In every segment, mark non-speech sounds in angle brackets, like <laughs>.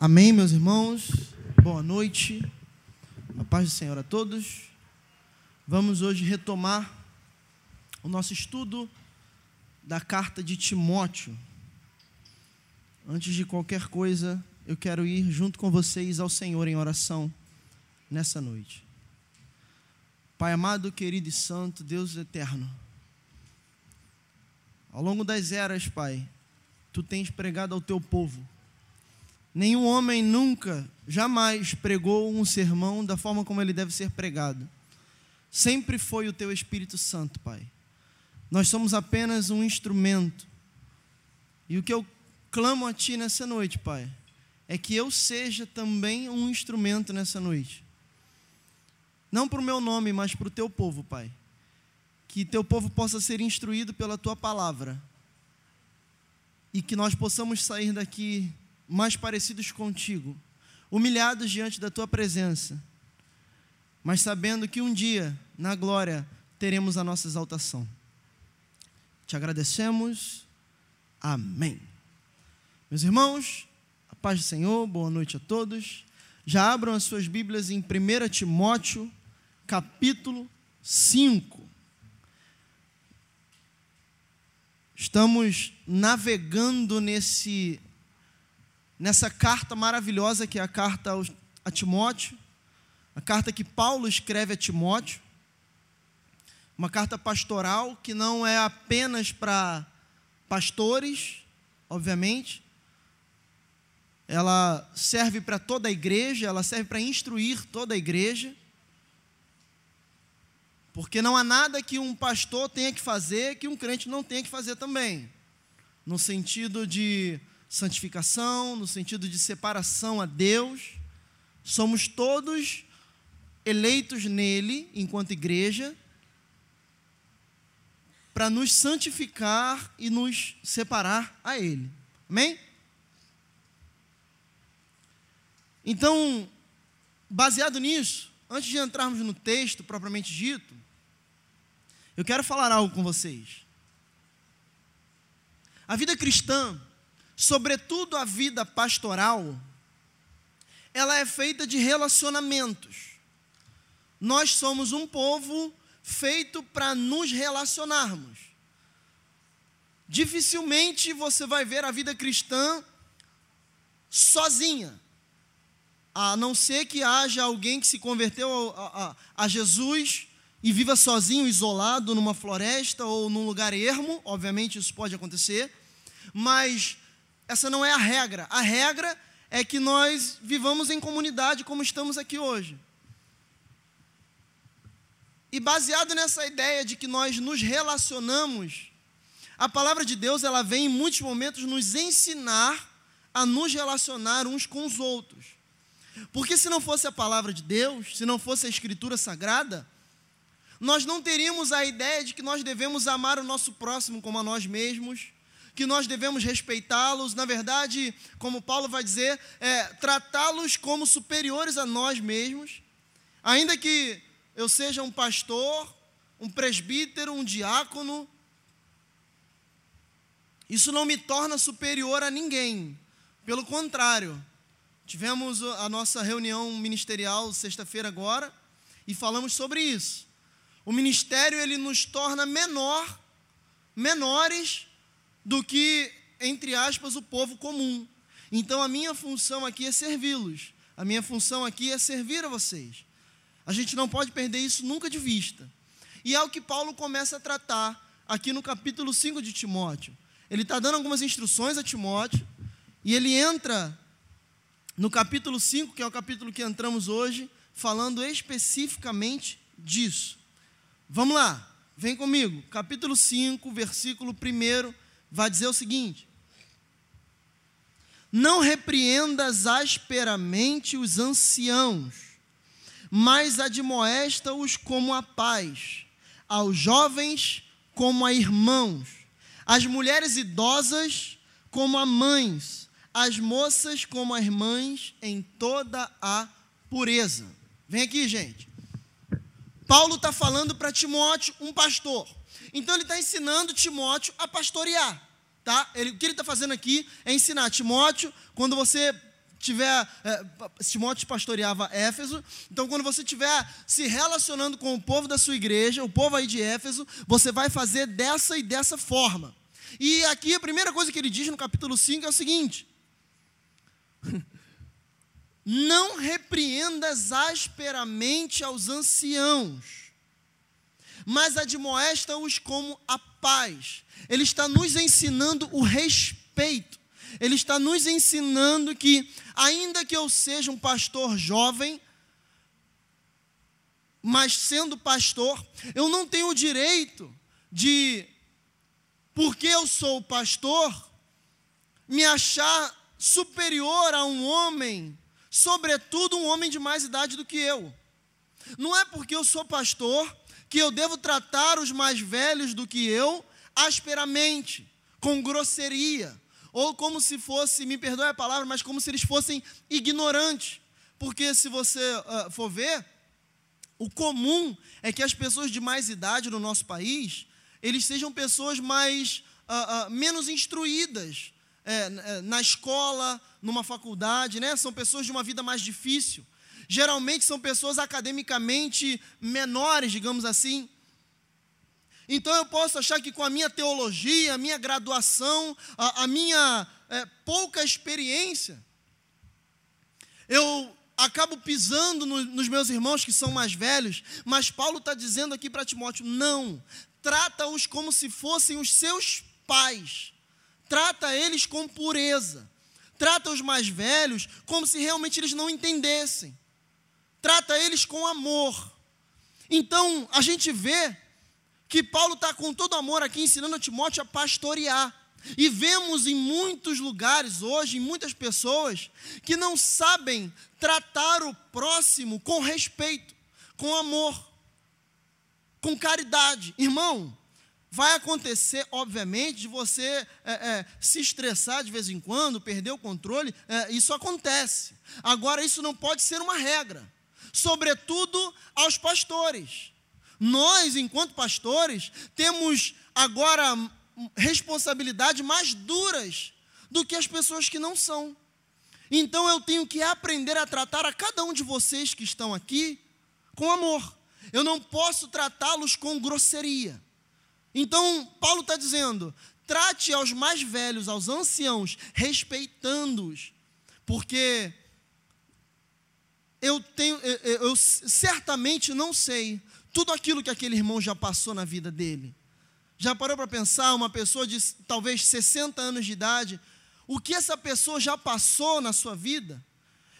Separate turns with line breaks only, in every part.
Amém, meus irmãos. Boa noite. A paz do Senhor a todos. Vamos hoje retomar o nosso estudo da carta de Timóteo. Antes de qualquer coisa, eu quero ir junto com vocês ao Senhor em oração nessa noite. Pai amado, querido e santo, Deus eterno. Ao longo das eras, Pai, tu tens pregado ao teu povo Nenhum homem nunca, jamais pregou um sermão da forma como ele deve ser pregado. Sempre foi o teu Espírito Santo, Pai. Nós somos apenas um instrumento. E o que eu clamo a Ti nessa noite, Pai, é que eu seja também um instrumento nessa noite. Não para o meu nome, mas para o Teu povo, Pai. Que Teu povo possa ser instruído pela Tua palavra. E que nós possamos sair daqui mais parecidos contigo, humilhados diante da tua presença, mas sabendo que um dia, na glória, teremos a nossa exaltação. Te agradecemos. Amém. Meus irmãos, a paz do Senhor, boa noite a todos. Já abram as suas Bíblias em 1 Timóteo, capítulo 5. Estamos navegando nesse nessa carta maravilhosa que é a carta a Timóteo, a carta que Paulo escreve a Timóteo, uma carta pastoral que não é apenas para pastores, obviamente, ela serve para toda a igreja, ela serve para instruir toda a igreja, porque não há nada que um pastor tenha que fazer que um crente não tenha que fazer também, no sentido de santificação, no sentido de separação a Deus. Somos todos eleitos nele, enquanto igreja, para nos santificar e nos separar a Ele. Amém? Então, baseado nisso, antes de entrarmos no texto propriamente dito, eu quero falar algo com vocês. A vida cristã sobretudo a vida pastoral, ela é feita de relacionamentos. Nós somos um povo feito para nos relacionarmos. Dificilmente você vai ver a vida cristã sozinha, a não ser que haja alguém que se converteu a, a, a Jesus e viva sozinho, isolado, numa floresta ou num lugar ermo, obviamente isso pode acontecer, mas essa não é a regra. A regra é que nós vivamos em comunidade como estamos aqui hoje. E baseado nessa ideia de que nós nos relacionamos, a palavra de Deus ela vem em muitos momentos nos ensinar a nos relacionar uns com os outros. Porque se não fosse a palavra de Deus, se não fosse a escritura sagrada, nós não teríamos a ideia de que nós devemos amar o nosso próximo como a nós mesmos, que nós devemos respeitá-los, na verdade, como Paulo vai dizer, é, tratá-los como superiores a nós mesmos, ainda que eu seja um pastor, um presbítero, um diácono, isso não me torna superior a ninguém, pelo contrário, tivemos a nossa reunião ministerial sexta-feira agora e falamos sobre isso. O ministério ele nos torna menor, menores do que, entre aspas, o povo comum. Então a minha função aqui é servi-los. A minha função aqui é servir a vocês. A gente não pode perder isso nunca de vista. E é o que Paulo começa a tratar aqui no capítulo 5 de Timóteo. Ele está dando algumas instruções a Timóteo, e ele entra no capítulo 5, que é o capítulo que entramos hoje, falando especificamente disso. Vamos lá, vem comigo. Capítulo 5, versículo 1 vai dizer o seguinte: Não repreendas asperamente os anciãos, mas admoesta-os como a paz, aos jovens como a irmãos, às mulheres idosas como a mães, às moças como as mães em toda a pureza. Vem aqui, gente. Paulo está falando para Timóteo, um pastor. Então ele está ensinando Timóteo a pastorear. Tá? Ele, o que ele está fazendo aqui é ensinar Timóteo, quando você tiver, é, Timóteo pastoreava Éfeso, então quando você estiver se relacionando com o povo da sua igreja, o povo aí de Éfeso, você vai fazer dessa e dessa forma. E aqui a primeira coisa que ele diz no capítulo 5 é o seguinte: <laughs> Não repreendas asperamente aos anciãos, mas admoesta-os como a paz. Ele está nos ensinando o respeito. Ele está nos ensinando que, ainda que eu seja um pastor jovem, mas sendo pastor, eu não tenho o direito de porque eu sou pastor, me achar superior a um homem, sobretudo um homem de mais idade do que eu. Não é porque eu sou pastor que eu devo tratar os mais velhos do que eu asperamente, com grosseria, ou como se fosse, me perdoe a palavra, mas como se eles fossem ignorantes. Porque se você uh, for ver, o comum é que as pessoas de mais idade no nosso país, eles sejam pessoas mais uh, uh, menos instruídas é, na escola, numa faculdade, né? São pessoas de uma vida mais difícil. Geralmente são pessoas academicamente menores, digamos assim. Então eu posso achar que com a minha teologia, a minha graduação, a, a minha é, pouca experiência, eu acabo pisando no, nos meus irmãos que são mais velhos, mas Paulo está dizendo aqui para Timóteo: não, trata-os como se fossem os seus pais, trata eles com pureza, trata os mais velhos como se realmente eles não entendessem, trata eles com amor. Então, a gente vê que Paulo está com todo amor aqui ensinando a Timóteo a pastorear. E vemos em muitos lugares hoje, em muitas pessoas, que não sabem tratar o próximo com respeito, com amor com caridade. Irmão, vai acontecer, obviamente, de você é, é, se estressar de vez em quando, perder o controle, é, isso acontece. Agora, isso não pode ser uma regra, sobretudo aos pastores. Nós, enquanto pastores, temos agora responsabilidades mais duras do que as pessoas que não são. Então eu tenho que aprender a tratar a cada um de vocês que estão aqui com amor. Eu não posso tratá-los com grosseria. Então, Paulo está dizendo: trate aos mais velhos, aos anciãos, respeitando-os, porque eu tenho, eu, eu, certamente não sei tudo aquilo que aquele irmão já passou na vida dele. Já parou para pensar uma pessoa de talvez 60 anos de idade, o que essa pessoa já passou na sua vida?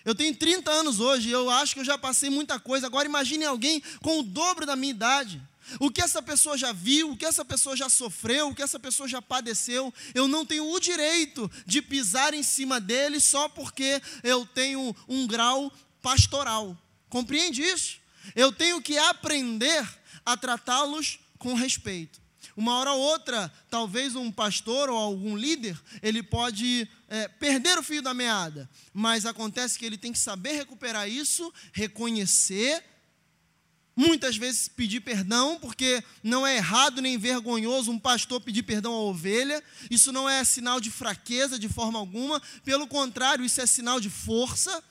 Eu tenho 30 anos hoje, eu acho que eu já passei muita coisa. Agora imagine alguém com o dobro da minha idade. O que essa pessoa já viu, o que essa pessoa já sofreu, o que essa pessoa já padeceu, eu não tenho o direito de pisar em cima dele só porque eu tenho um grau pastoral. Compreende isso? Eu tenho que aprender a tratá-los com respeito. Uma hora ou outra, talvez um pastor ou algum líder, ele pode é, perder o fio da meada, mas acontece que ele tem que saber recuperar isso, reconhecer, muitas vezes pedir perdão, porque não é errado nem vergonhoso um pastor pedir perdão à ovelha, isso não é sinal de fraqueza de forma alguma, pelo contrário, isso é sinal de força.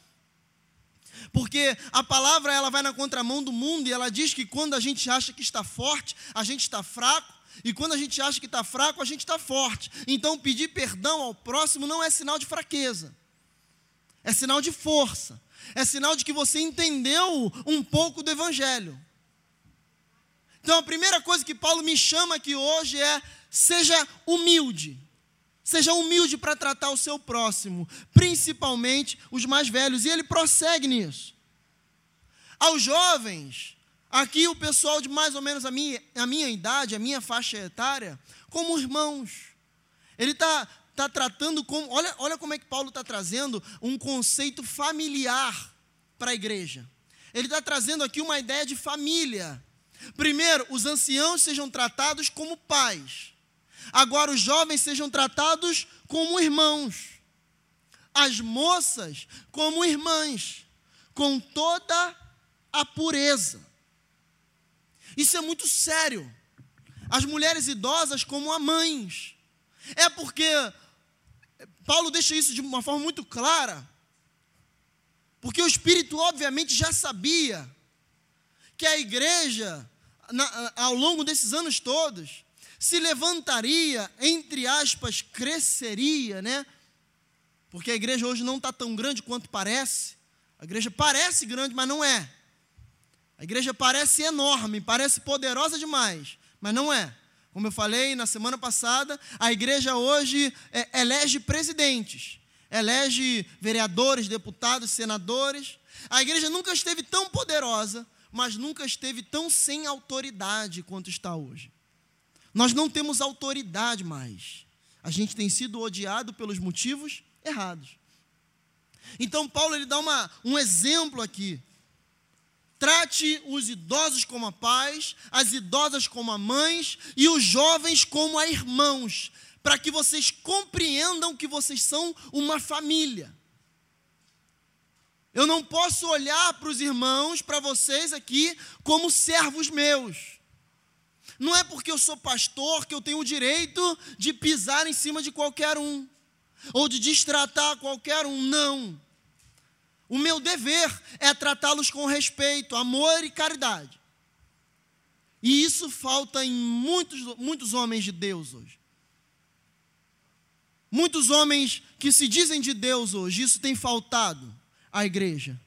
Porque a palavra ela vai na contramão do mundo e ela diz que quando a gente acha que está forte, a gente está fraco. E quando a gente acha que está fraco, a gente está forte. Então, pedir perdão ao próximo não é sinal de fraqueza, é sinal de força, é sinal de que você entendeu um pouco do Evangelho. Então, a primeira coisa que Paulo me chama aqui hoje é: seja humilde. Seja humilde para tratar o seu próximo, principalmente os mais velhos. E ele prossegue nisso. Aos jovens, Aqui o pessoal de mais ou menos a minha, a minha idade, a minha faixa etária, como irmãos. Ele está tá tratando como. Olha, olha como é que Paulo está trazendo um conceito familiar para a igreja. Ele está trazendo aqui uma ideia de família. Primeiro, os anciãos sejam tratados como pais. Agora, os jovens sejam tratados como irmãos. As moças como irmãs, com toda a pureza. Isso é muito sério. As mulheres idosas como a mães. É porque Paulo deixa isso de uma forma muito clara. Porque o Espírito, obviamente, já sabia que a igreja, na, ao longo desses anos todos, se levantaria, entre aspas, cresceria, né? Porque a igreja hoje não está tão grande quanto parece. A igreja parece grande, mas não é. A igreja parece enorme, parece poderosa demais, mas não é. Como eu falei na semana passada, a igreja hoje é, elege presidentes, elege vereadores, deputados, senadores. A igreja nunca esteve tão poderosa, mas nunca esteve tão sem autoridade quanto está hoje. Nós não temos autoridade mais. A gente tem sido odiado pelos motivos errados. Então Paulo ele dá uma, um exemplo aqui. Trate os idosos como a pais, as idosas como a mães e os jovens como a irmãos, para que vocês compreendam que vocês são uma família. Eu não posso olhar para os irmãos, para vocês aqui, como servos meus. Não é porque eu sou pastor que eu tenho o direito de pisar em cima de qualquer um ou de destratar qualquer um, não. O meu dever é tratá-los com respeito, amor e caridade. E isso falta em muitos, muitos homens de Deus hoje. Muitos homens que se dizem de Deus hoje, isso tem faltado à igreja.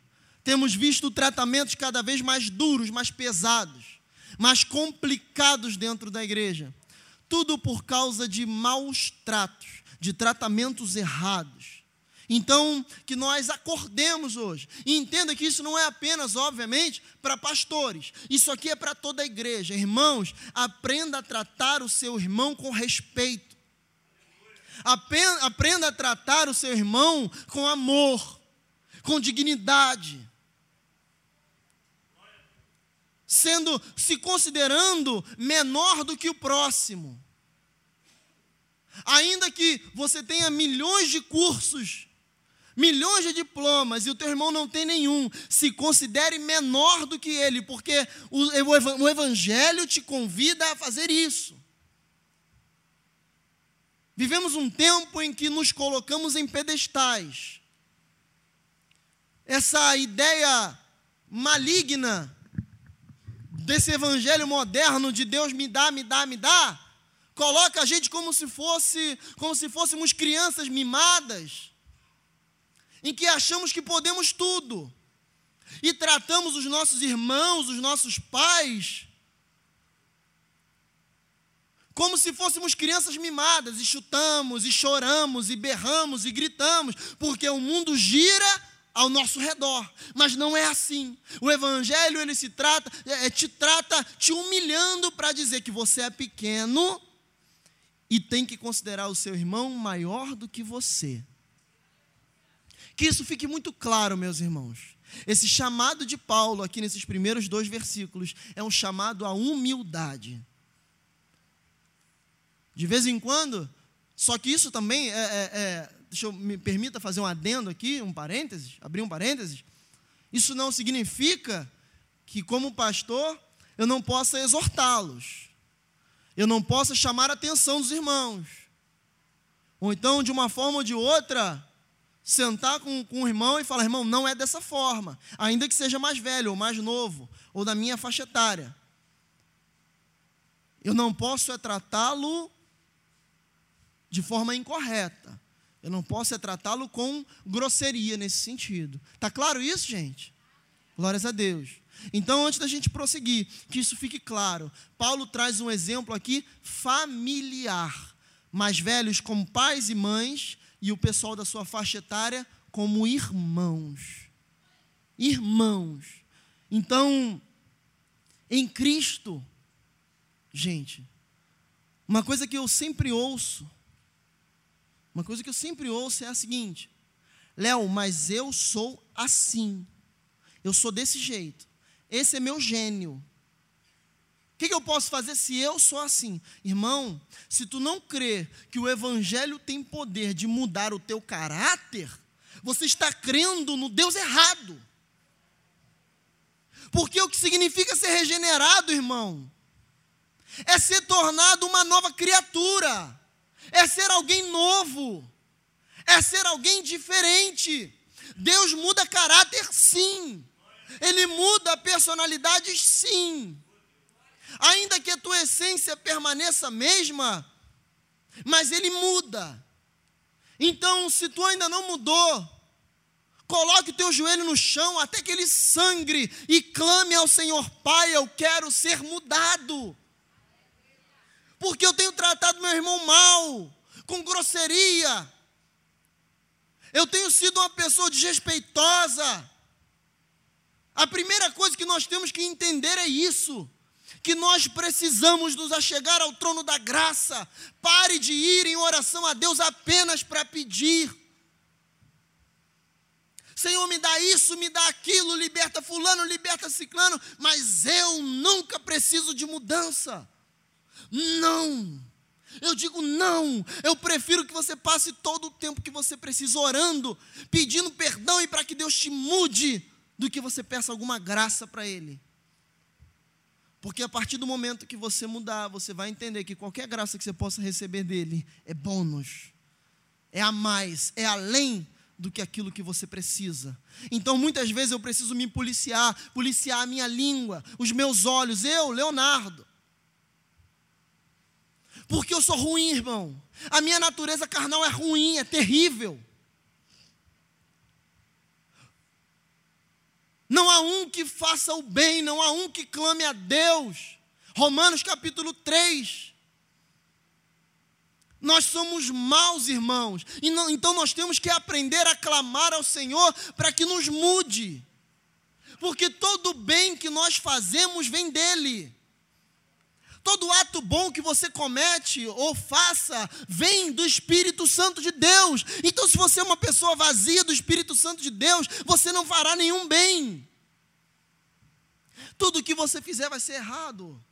Temos visto tratamentos cada vez mais duros, mais pesados, mais complicados dentro da igreja. Tudo por causa de maus tratos de tratamentos errados. Então, que nós acordemos hoje. E entenda que isso não é apenas, obviamente, para pastores. Isso aqui é para toda a igreja. Irmãos, aprenda a tratar o seu irmão com respeito. Aprenda a tratar o seu irmão com amor, com dignidade. Sendo, se considerando menor do que o próximo. Ainda que você tenha milhões de cursos, milhões de diplomas e o teu irmão não tem nenhum, se considere menor do que ele, porque o Evangelho te convida a fazer isso. Vivemos um tempo em que nos colocamos em pedestais. Essa ideia maligna desse evangelho moderno de Deus me dá, me dá, me dá, coloca a gente como se fosse, como se fôssemos crianças mimadas, em que achamos que podemos tudo. E tratamos os nossos irmãos, os nossos pais, como se fôssemos crianças mimadas, e chutamos, e choramos, e berramos, e gritamos, porque o mundo gira ao nosso redor, mas não é assim. O evangelho ele se trata, é, te trata te humilhando para dizer que você é pequeno e tem que considerar o seu irmão maior do que você. Que isso fique muito claro, meus irmãos. Esse chamado de Paulo, aqui nesses primeiros dois versículos, é um chamado à humildade. De vez em quando, só que isso também é, é, é deixa eu me permita fazer um adendo aqui, um parênteses, abrir um parênteses. Isso não significa que, como pastor, eu não possa exortá-los eu não possa chamar a atenção dos irmãos. Ou então, de uma forma ou de outra, sentar com, com o irmão e falar: irmão, não é dessa forma, ainda que seja mais velho ou mais novo, ou da minha faixa etária. Eu não posso é tratá-lo de forma incorreta. Eu não posso é tratá-lo com grosseria nesse sentido. Tá claro isso, gente? Glórias a Deus. Então, antes da gente prosseguir, que isso fique claro, Paulo traz um exemplo aqui familiar. Mais velhos como pais e mães, e o pessoal da sua faixa etária como irmãos. Irmãos. Então, em Cristo, gente, uma coisa que eu sempre ouço, uma coisa que eu sempre ouço é a seguinte: Léo, mas eu sou assim, eu sou desse jeito. Esse é meu gênio. O que, que, eu posso fazer se eu sou assim? Irmão, se tu não crê que o Evangelho tem poder de mudar o teu caráter, você está crendo no Deus errado. Porque o que significa ser regenerado, irmão, é ser tornado uma nova criatura, é ser alguém novo, é ser alguém diferente. Deus muda caráter, sim. Ele muda a personalidade, sim. Ainda que a tua essência permaneça a mesma, mas ele muda. Então, se tu ainda não mudou, coloque o teu joelho no chão até que ele sangre e clame ao Senhor, Pai, eu quero ser mudado. Porque eu tenho tratado meu irmão mal, com grosseria. Eu tenho sido uma pessoa desrespeitosa. A primeira coisa que nós temos que entender é isso que nós precisamos nos achegar ao trono da graça. Pare de ir em oração a Deus apenas para pedir. Senhor, me dá isso, me dá aquilo, liberta fulano, liberta ciclano, mas eu nunca preciso de mudança. Não. Eu digo não. Eu prefiro que você passe todo o tempo que você precisa orando, pedindo perdão e para que Deus te mude, do que você peça alguma graça para Ele. Porque a partir do momento que você mudar, você vai entender que qualquer graça que você possa receber dele é bônus, é a mais, é além do que aquilo que você precisa. Então, muitas vezes eu preciso me policiar, policiar a minha língua, os meus olhos, eu, Leonardo. Porque eu sou ruim, irmão. A minha natureza carnal é ruim, é terrível. Não há um que faça o bem, não há um que clame a Deus. Romanos capítulo 3. Nós somos maus irmãos, não, então nós temos que aprender a clamar ao Senhor para que nos mude, porque todo bem que nós fazemos vem dEle. Todo ato bom que você comete ou faça vem do Espírito Santo de Deus. Então, se você é uma pessoa vazia do Espírito Santo de Deus, você não fará nenhum bem. Tudo que você fizer vai ser errado.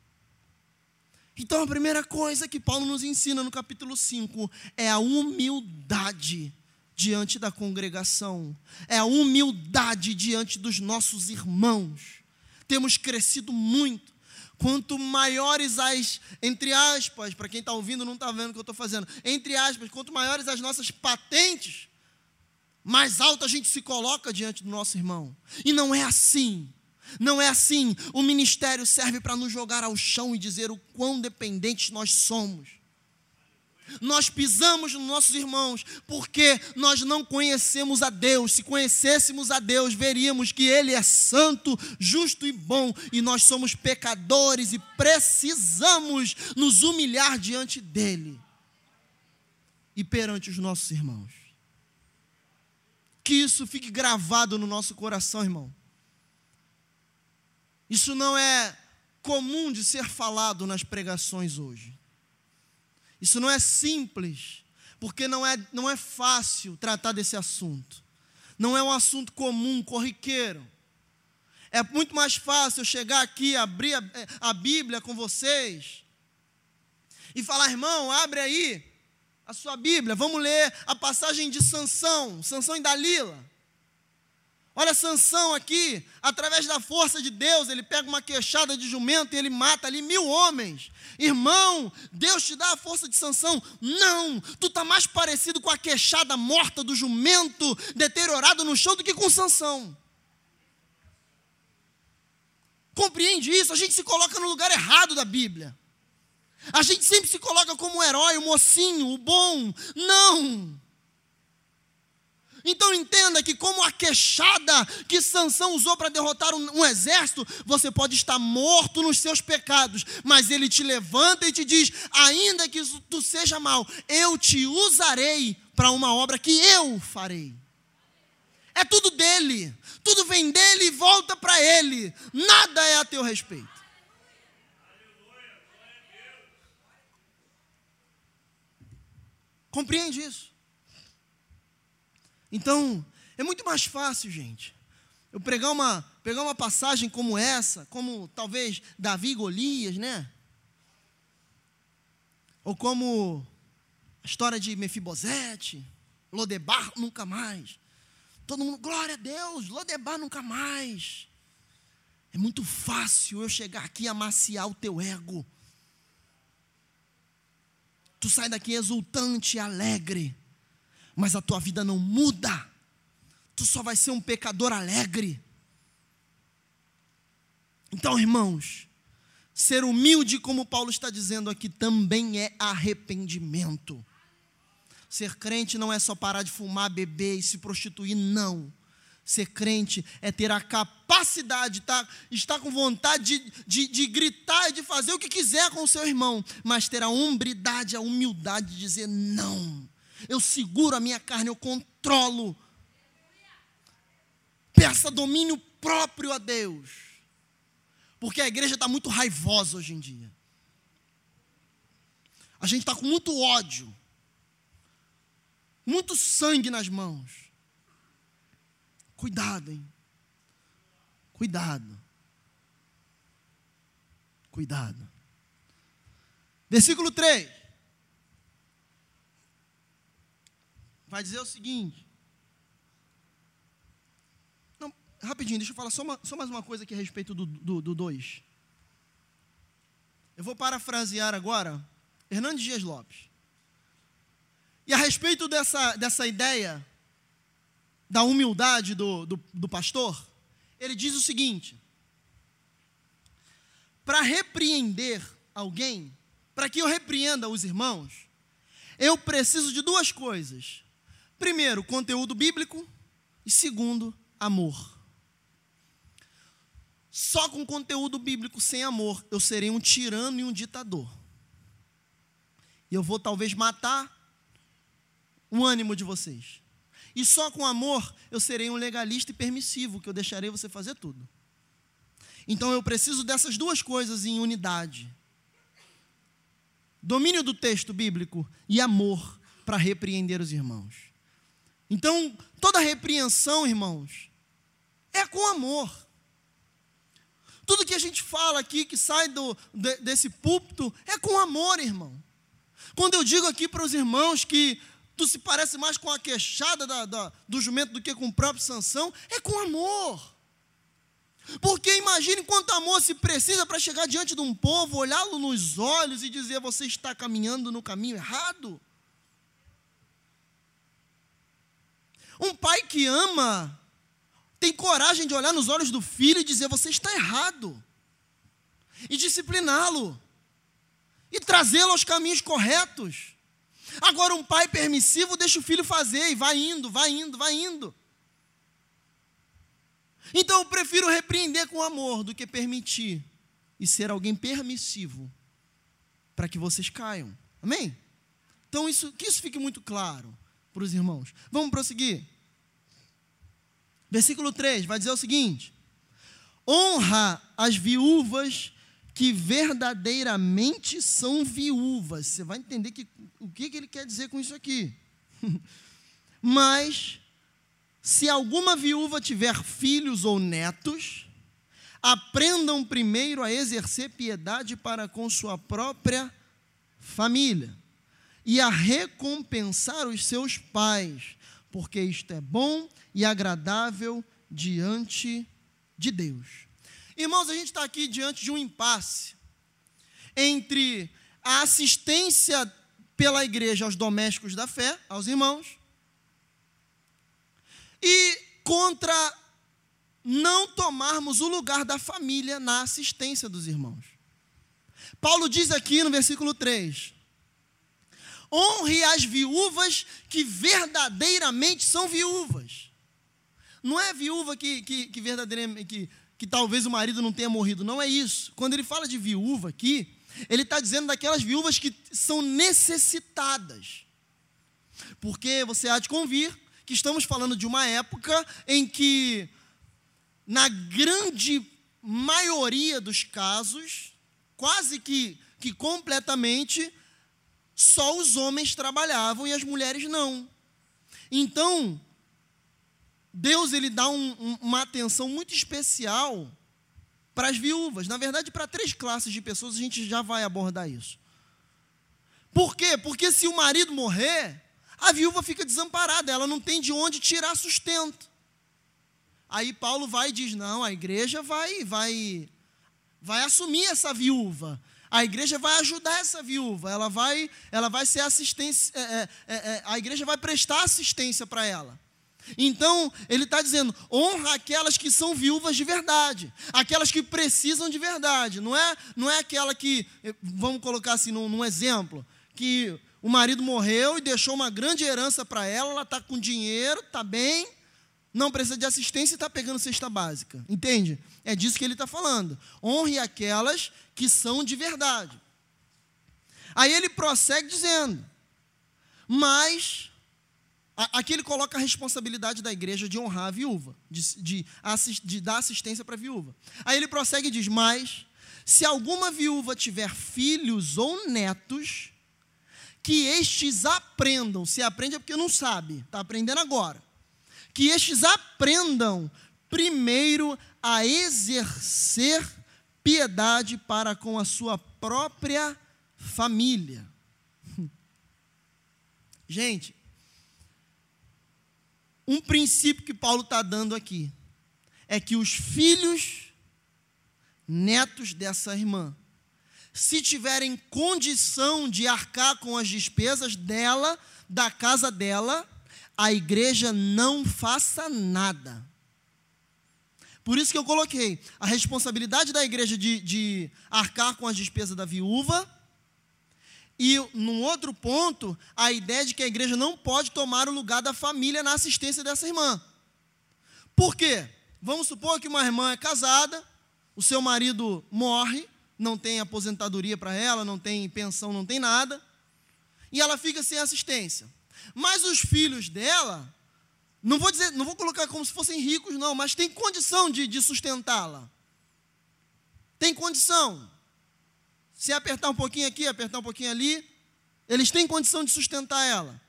Então, a primeira coisa que Paulo nos ensina no capítulo 5 é a humildade diante da congregação, é a humildade diante dos nossos irmãos. Temos crescido muito Quanto maiores as, entre aspas, para quem está ouvindo não está vendo o que eu estou fazendo, entre aspas, quanto maiores as nossas patentes, mais alto a gente se coloca diante do nosso irmão. E não é assim. Não é assim. O ministério serve para nos jogar ao chão e dizer o quão dependentes nós somos. Nós pisamos nos nossos irmãos porque nós não conhecemos a Deus. Se conhecêssemos a Deus, veríamos que Ele é santo, justo e bom, e nós somos pecadores e precisamos nos humilhar diante dEle e perante os nossos irmãos. Que isso fique gravado no nosso coração, irmão. Isso não é comum de ser falado nas pregações hoje. Isso não é simples, porque não é, não é fácil tratar desse assunto. Não é um assunto comum, corriqueiro. É muito mais fácil eu chegar aqui, abrir a, a Bíblia com vocês e falar, irmão, abre aí a sua Bíblia, vamos ler a passagem de Sansão, Sansão e Dalila. Olha Sansão aqui, através da força de Deus, ele pega uma queixada de jumento e ele mata ali mil homens. Irmão, Deus te dá a força de Sansão? Não, tu está mais parecido com a queixada morta do jumento deteriorado no chão do que com Sansão. Compreende isso? A gente se coloca no lugar errado da Bíblia. A gente sempre se coloca como o herói, o mocinho, o bom. Não! Então entenda que como a queixada que Sansão usou para derrotar um, um, exército, você pode estar morto nos seus pecados, mas ele te levanta e te diz: ainda que tu seja mal, eu te usarei para uma obra que eu farei. É tudo dele, tudo vem dele e volta para ele. Nada é a teu respeito. Compreende isso? Então, é muito mais fácil, gente, eu pregar uma, pegar uma passagem como essa, como talvez Davi e Golias, né? Ou como a história de Mefibosete, Lodebar nunca mais. Todo mundo, glória a Deus, Lodebar nunca mais. É muito fácil eu chegar aqui e amaciar o teu ego. Tu sai daqui exultante, alegre mas a tua vida não muda. tu só vai ser um pecador alegre. Então, irmãos, ser humilde, como Paulo está dizendo aqui, também é arrependimento. Ser crente não é só parar de fumar, beber e se prostituir, não. Ser crente é ter a capacidade, tá, estar com vontade de, de, de gritar e de fazer o que quiser com o seu irmão, mas ter a hombridade, a humildade de dizer: não, eu seguro a minha carne, eu controlo. Peça domínio próprio a Deus, porque a igreja está muito raivosa hoje em dia. A gente está com muito ódio muito sangue nas mãos. Cuidado, hein? Cuidado. Cuidado. Versículo 3. Vai dizer o seguinte. Não, rapidinho, deixa eu falar só, uma, só mais uma coisa aqui a respeito do 2. Do, do dois. eu vou parafrasear agora Hernandes Dias Lopes. E a respeito dessa, dessa ideia da humildade do, do, do pastor, ele diz o seguinte: para repreender alguém, para que eu repreenda os irmãos, eu preciso de duas coisas. Primeiro, conteúdo bíblico, e segundo, amor. Só com conteúdo bíblico sem amor, eu serei um tirano e um ditador. E eu vou talvez matar o ânimo de vocês. E só com amor eu serei um legalista e permissivo, que eu deixarei você fazer tudo. Então eu preciso dessas duas coisas em unidade: domínio do texto bíblico e amor para repreender os irmãos. Então, toda repreensão, irmãos, é com amor. Tudo que a gente fala aqui, que sai do, de, desse púlpito, é com amor, irmão. Quando eu digo aqui para os irmãos que tu se parece mais com a queixada da, da, do jumento do que com o próprio Sansão, é com amor. Porque imagine quanto amor se precisa para chegar diante de um povo, olhá-lo nos olhos e dizer: você está caminhando no caminho errado. Um pai que ama tem coragem de olhar nos olhos do filho e dizer: você está errado, e discipliná-lo, e trazê-lo aos caminhos corretos. Agora, um pai permissivo deixa o filho fazer e vai indo, vai indo, vai indo. Então, eu prefiro repreender com amor do que permitir e ser alguém permissivo para que vocês caiam. Amém? Então, isso, que isso fique muito claro para os irmãos. Vamos prosseguir. Versículo 3 vai dizer o seguinte: honra as viúvas que verdadeiramente são viúvas. Você vai entender que, o que, que ele quer dizer com isso aqui. <laughs> Mas, se alguma viúva tiver filhos ou netos, aprendam primeiro a exercer piedade para com sua própria família e a recompensar os seus pais, porque isto é bom e agradável diante de Deus. Irmãos, a gente está aqui diante de um impasse entre a assistência pela igreja aos domésticos da fé, aos irmãos, e contra não tomarmos o lugar da família na assistência dos irmãos. Paulo diz aqui no versículo 3: honre as viúvas que verdadeiramente são viúvas. Não é viúva que, que, que verdadeiramente que que talvez o marido não tenha morrido. Não é isso. Quando ele fala de viúva aqui, ele está dizendo daquelas viúvas que são necessitadas. Porque você há de convir que estamos falando de uma época em que, na grande maioria dos casos, quase que, que completamente, só os homens trabalhavam e as mulheres não. Então, Deus ele dá um, um, uma atenção muito especial para as viúvas. Na verdade, para três classes de pessoas a gente já vai abordar isso. Por quê? Porque se o marido morrer, a viúva fica desamparada, ela não tem de onde tirar sustento. Aí Paulo vai e diz: não, a igreja vai, vai, vai assumir essa viúva. A igreja vai ajudar essa viúva. Ela vai, ela vai ser assistência. É, é, é, é a igreja vai prestar assistência para ela. Então, ele está dizendo: honra aquelas que são viúvas de verdade, aquelas que precisam de verdade. Não é, não é aquela que, vamos colocar assim num, num exemplo, que o marido morreu e deixou uma grande herança para ela, ela está com dinheiro, está bem, não precisa de assistência e está pegando cesta básica. Entende? É disso que ele está falando. Honre aquelas que são de verdade. Aí ele prossegue dizendo: Mas, aqui ele coloca a responsabilidade da igreja de honrar a viúva, de, de, de dar assistência para a viúva. Aí ele prossegue e diz: Mas, se alguma viúva tiver filhos ou netos, que estes aprendam, se aprende é porque não sabe, está aprendendo agora que estes aprendam primeiro a exercer piedade para com a sua própria família. <laughs> Gente, um princípio que Paulo está dando aqui é que os filhos, netos dessa irmã, se tiverem condição de arcar com as despesas dela, da casa dela, a igreja não faça nada. Por isso que eu coloquei a responsabilidade da igreja de, de arcar com as despesas da viúva. E, num outro ponto, a ideia de que a igreja não pode tomar o lugar da família na assistência dessa irmã. Por quê? Vamos supor que uma irmã é casada, o seu marido morre, não tem aposentadoria para ela, não tem pensão, não tem nada, e ela fica sem assistência. Mas os filhos dela, não vou dizer, não vou colocar como se fossem ricos, não, mas tem condição de, de sustentá-la. Tem condição. Se apertar um pouquinho aqui, apertar um pouquinho ali, eles têm condição de sustentar ela.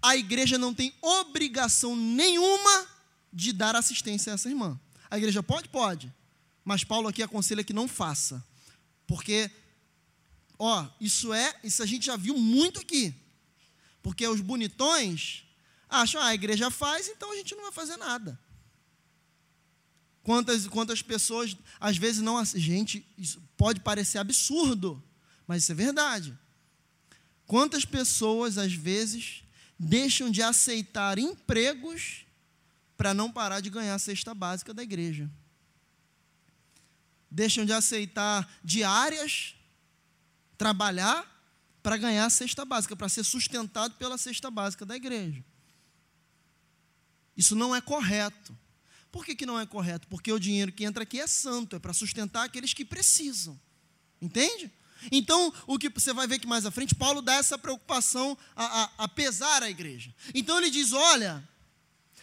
A igreja não tem obrigação nenhuma de dar assistência a essa irmã. A igreja pode? Pode. Mas Paulo aqui aconselha que não faça. Porque, ó, isso é, isso a gente já viu muito aqui. Porque os bonitões acham, ah, a igreja faz, então a gente não vai fazer nada. Quantas, quantas pessoas, às vezes não. Gente, isso pode parecer absurdo, mas isso é verdade. Quantas pessoas, às vezes, deixam de aceitar empregos para não parar de ganhar a cesta básica da igreja? Deixam de aceitar diárias, trabalhar para ganhar a cesta básica, para ser sustentado pela cesta básica da igreja. Isso não é correto. Por que, que não é correto? Porque o dinheiro que entra aqui é santo, é para sustentar aqueles que precisam. Entende? Então, o que você vai ver que mais à frente, Paulo dá essa preocupação a, a, a pesar a igreja. Então ele diz: olha,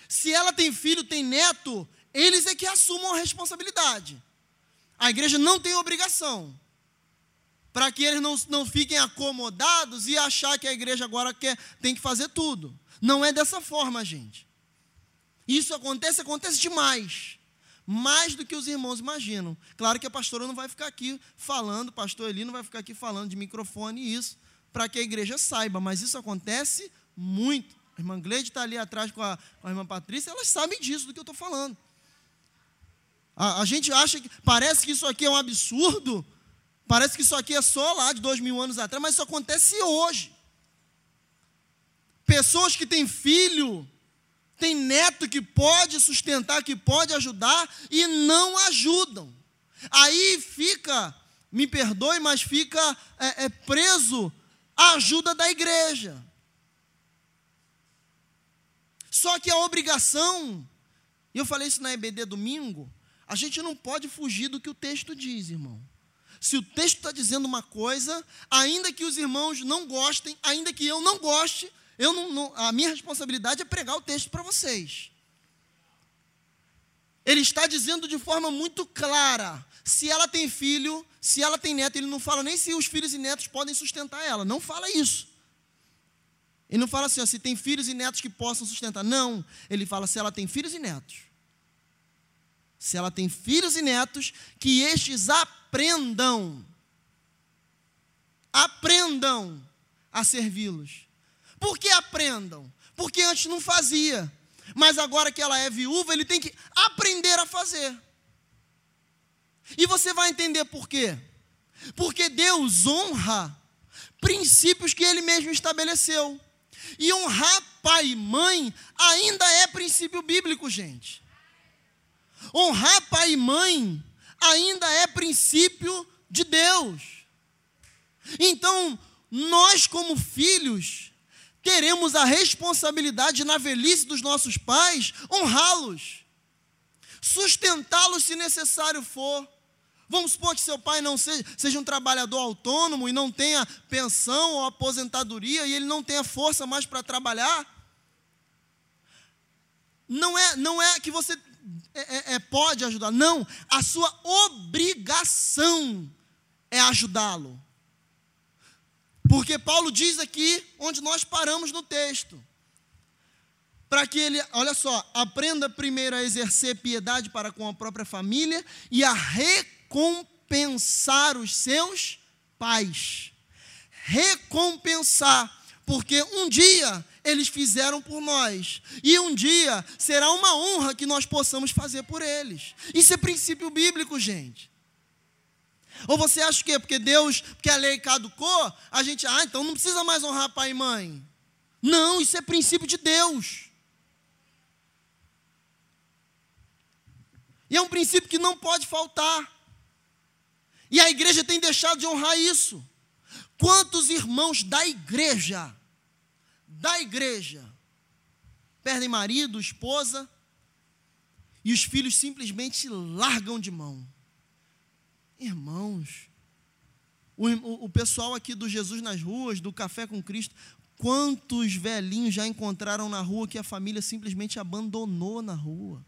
se ela tem filho, tem neto, eles é que assumam a responsabilidade. A igreja não tem obrigação para que eles não, não fiquem acomodados e achar que a igreja agora quer, tem que fazer tudo. Não é dessa forma, gente. Isso acontece, acontece demais. Mais do que os irmãos imaginam. Claro que a pastora não vai ficar aqui falando, o pastor Eli não vai ficar aqui falando de microfone e isso, para que a igreja saiba, mas isso acontece muito. A irmã Gleide está ali atrás com a, com a irmã Patrícia, elas sabem disso do que eu estou falando. A, a gente acha que parece que isso aqui é um absurdo, Parece que isso aqui é só lá de dois mil anos atrás, mas isso acontece hoje. Pessoas que têm filho, têm neto que pode sustentar, que pode ajudar e não ajudam. Aí fica, me perdoe, mas fica é, é, preso a ajuda da igreja. Só que a obrigação, e eu falei isso na EBD domingo, a gente não pode fugir do que o texto diz, irmão. Se o texto está dizendo uma coisa, ainda que os irmãos não gostem, ainda que eu não goste, eu não, não, a minha responsabilidade é pregar o texto para vocês. Ele está dizendo de forma muito clara: se ela tem filho, se ela tem neto, ele não fala nem se os filhos e netos podem sustentar ela, não fala isso. Ele não fala assim, ó, se tem filhos e netos que possam sustentar. Não, ele fala se ela tem filhos e netos se ela tem filhos e netos, que estes aprendam, aprendam a servi-los. Por que aprendam? Porque antes não fazia, mas agora que ela é viúva, ele tem que aprender a fazer. E você vai entender por quê? Porque Deus honra princípios que ele mesmo estabeleceu. E honrar pai e mãe ainda é princípio bíblico, gente. Honrar pai e mãe ainda é princípio de Deus. Então, nós, como filhos, teremos a responsabilidade na velhice dos nossos pais honrá-los, sustentá-los se necessário for. Vamos supor que seu pai não seja, seja, um trabalhador autônomo e não tenha pensão ou aposentadoria e ele não tenha força mais para trabalhar. Não é, não é que você é, é, é, pode ajudar, não. A sua obrigação é ajudá-lo. Porque Paulo diz aqui onde nós paramos no texto. Para que ele, olha só, aprenda primeiro a exercer piedade para com a própria família e a recompensar os seus pais. Recompensar, porque um dia eles fizeram por nós, e um dia será uma honra que nós possamos fazer por eles. Isso é princípio bíblico, gente. Ou você acha que porque Deus, porque a lei caducou, a gente, ah, então não precisa mais honrar pai e mãe. Não, isso é princípio de Deus. E é um princípio que não pode faltar. E a igreja tem deixado de honrar isso. Quantos irmãos da igreja, da igreja, perdem marido, esposa, e os filhos simplesmente largam de mão? Irmãos, o, o, pessoal aqui do Jesus nas ruas, do Café com Cristo, quantos velhinhos já encontraram na rua que a família simplesmente abandonou na rua?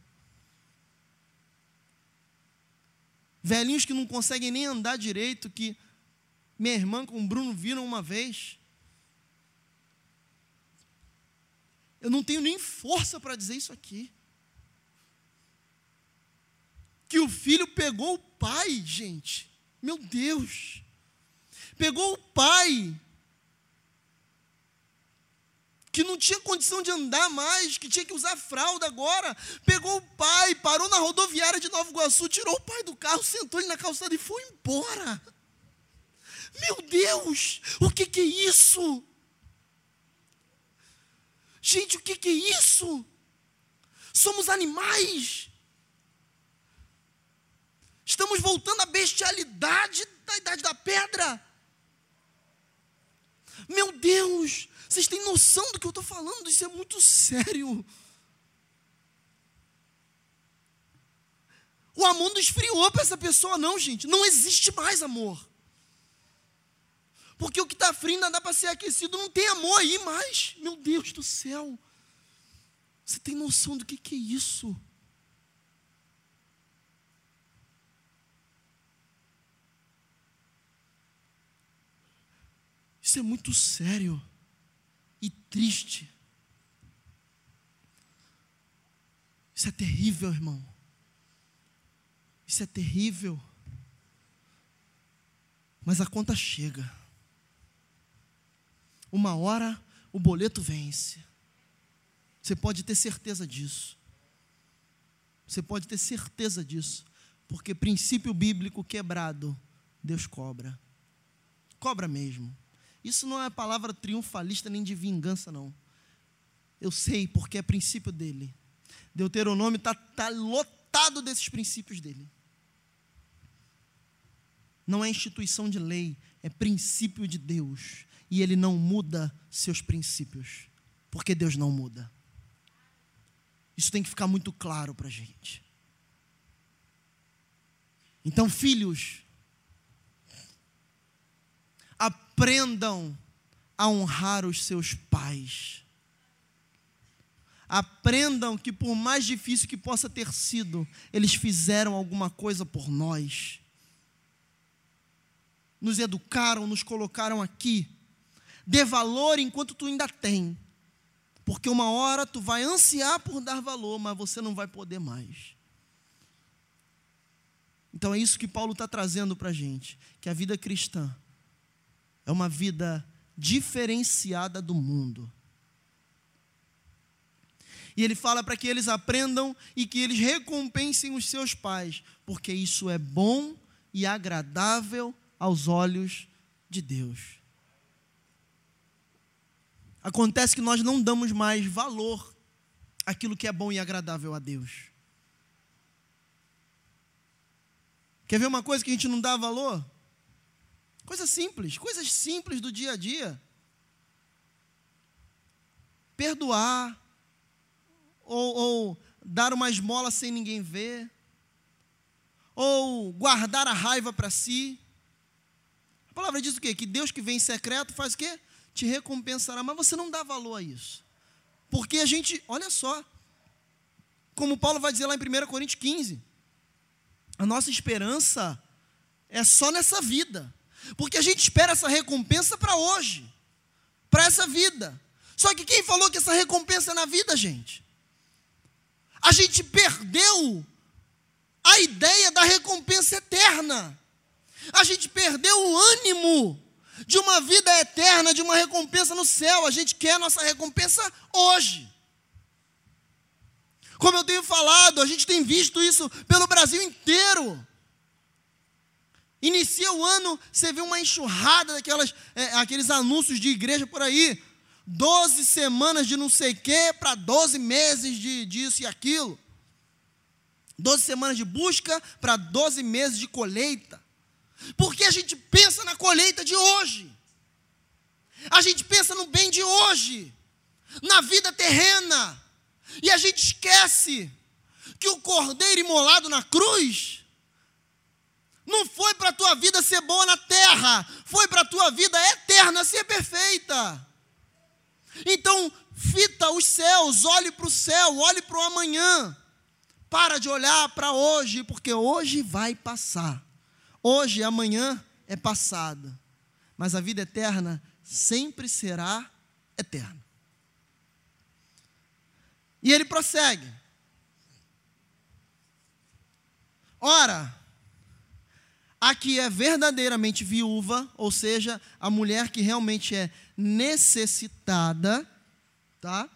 Velhinhos que não conseguem nem andar direito, que minha irmã com o Bruno viram uma vez. Eu não tenho nem força para dizer isso aqui que o filho pegou o pai, gente. Meu Deus. Pegou o pai que não tinha condição de andar mais, que tinha que usar fralda agora, pegou o pai, parou na rodoviária de Nova Iguaçu, tirou o pai do carro, sentou ele na calçada e foi embora. Meu Deus, o que, que é isso? Gente, o que, que é isso? Somos animais. Estamos voltando à bestialidade da idade da pedra. Meu Deus, vocês têm noção do que eu estou falando? Isso é muito sério. O amor não esfriou para essa pessoa, não, gente. Não existe mais amor. Porque o que está frio ainda dá para ser aquecido, não tem amor aí mais. Meu Deus do céu. Você tem noção do que, que é isso? Isso é muito sério e triste. Isso é terrível, irmão. Isso é terrível. Mas a conta chega. Uma hora o boleto vence. Você pode ter certeza disso. Você pode ter certeza disso. Porque princípio bíblico quebrado, Deus cobra. Cobra mesmo. Isso não é palavra triunfalista nem de vingança, não. Eu sei porque é princípio dele. Deuteronômio está tá lotado desses princípios dele. Não é instituição de lei, é princípio de Deus. E ele não muda seus princípios, porque Deus não muda. Isso tem que ficar muito claro para a gente. Então, filhos, aprendam a honrar os seus pais. Aprendam que, por mais difícil que possa ter sido, eles fizeram alguma coisa por nós. Nos educaram, nos colocaram aqui. Dê valor enquanto tu ainda tem. Porque uma hora tu vai ansiar por dar valor, mas você não vai poder mais. Então é isso que Paulo está trazendo para a gente: que a vida cristã é uma vida diferenciada do mundo. E ele fala para que eles aprendam e que eles recompensem os seus pais, porque isso é bom e agradável aos olhos de Deus. Acontece que nós não damos mais valor àquilo que é bom e agradável a Deus. Quer ver uma coisa que a gente não dá valor? Coisa simples, coisas simples do dia a dia. Perdoar, ou, ou dar uma esmola sem ninguém ver, ou guardar a raiva para si. A palavra diz o quê? Que Deus que vem em secreto faz o quê? Te recompensará, mas você não dá valor a isso. Porque a gente, olha só, como Paulo vai dizer lá em 1 Coríntios 15, a nossa esperança é só nessa vida. Porque a gente espera essa recompensa para hoje, para essa vida. Só que quem falou que essa recompensa é na vida, gente? A gente perdeu a ideia da recompensa eterna. A gente perdeu o ânimo de uma vida eterna, de uma recompensa no céu. A gente quer a nossa recompensa hoje. Como eu tenho falado, a gente tem visto isso pelo Brasil inteiro. Inicia o ano, você vê uma enxurrada daquelas, é, aqueles anúncios de igreja por aí. Doze semanas de não sei o quê para doze meses de disso e aquilo. Doze semanas de busca para doze meses de colheita. Porque a gente pensa na colheita de hoje. A gente pensa no bem de hoje. Na vida terrena. E a gente esquece que o cordeiro imolado na cruz não foi para a tua vida ser boa na terra, foi para a tua vida eterna ser perfeita. Então, fita os céus, olhe para o céu, olhe para o amanhã. Para de olhar para hoje, porque hoje vai passar. Hoje, amanhã é passada. Mas a vida eterna sempre será eterna. E ele prossegue. Ora, a que é verdadeiramente viúva, ou seja, a mulher que realmente é necessitada, tá?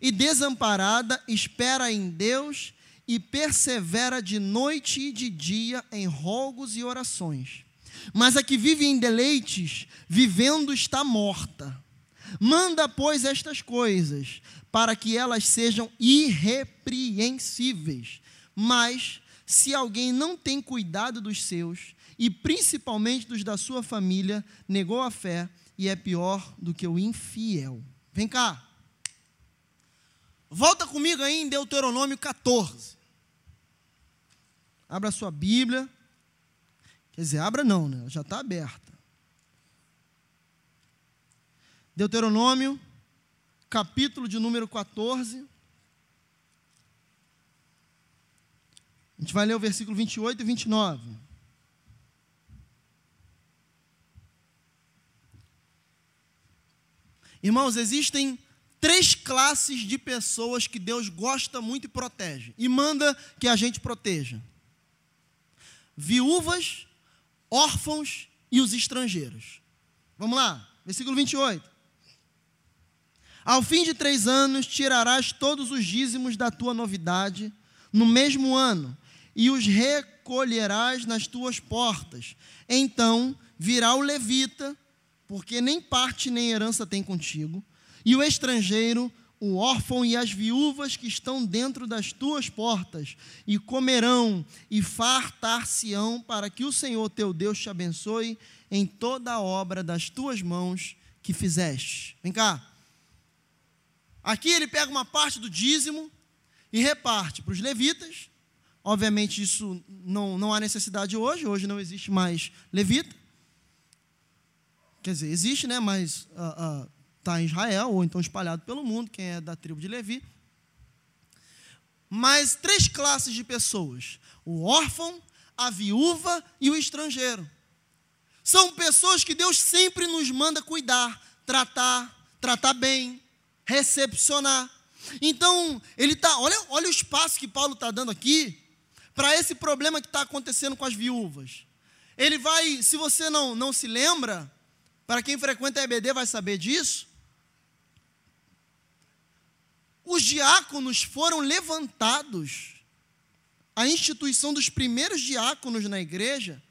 E desamparada, espera em Deus e persevera de noite e de dia em rogos e orações. Mas a que vive em deleites, vivendo está morta. Manda, pois, estas coisas, para que elas sejam irrepreensíveis. Mas, se alguém não tem cuidado dos seus, e principalmente dos da sua família, negou a fé e é pior do que o infiel. Vem cá. Volta comigo aí em Deuteronômio 14. Abra sua Bíblia. Quer dizer, abra não, né? Já está aberta. Deuteronômio, capítulo de número 14. A gente vai ler o versículo 28 e 29. Irmãos, existem três classes de pessoas que Deus gosta muito e protege, e manda que a gente proteja: viúvas, órfãos e os estrangeiros. Vamos lá, versículo 28. Ao fim de três anos, tirarás todos os dízimos da tua novidade no mesmo ano, e os recolherás nas tuas portas. Então virá o levita porque nem parte nem herança tem contigo, e o estrangeiro, o órfão e as viúvas que estão dentro das tuas portas, e comerão e fartar-se-ão, para que o Senhor teu Deus te abençoe em toda a obra das tuas mãos que fizeste. Vem cá. Aqui ele pega uma parte do dízimo e reparte para os levitas. Obviamente, isso não, não há necessidade hoje, hoje não existe mais levita. Quer dizer, existe, né? Mas está uh, uh, em Israel, ou então espalhado pelo mundo, quem é da tribo de Levi. Mas três classes de pessoas: o órfão, a viúva e o estrangeiro. São pessoas que Deus sempre nos manda cuidar, tratar, tratar bem, recepcionar. Então, ele tá, olha, olha o espaço que Paulo está dando aqui para esse problema que está acontecendo com as viúvas. Ele vai, se você não, não se lembra, para quem frequenta a EBD vai saber disso. Os diáconos foram levantados. A instituição dos primeiros diáconos na igreja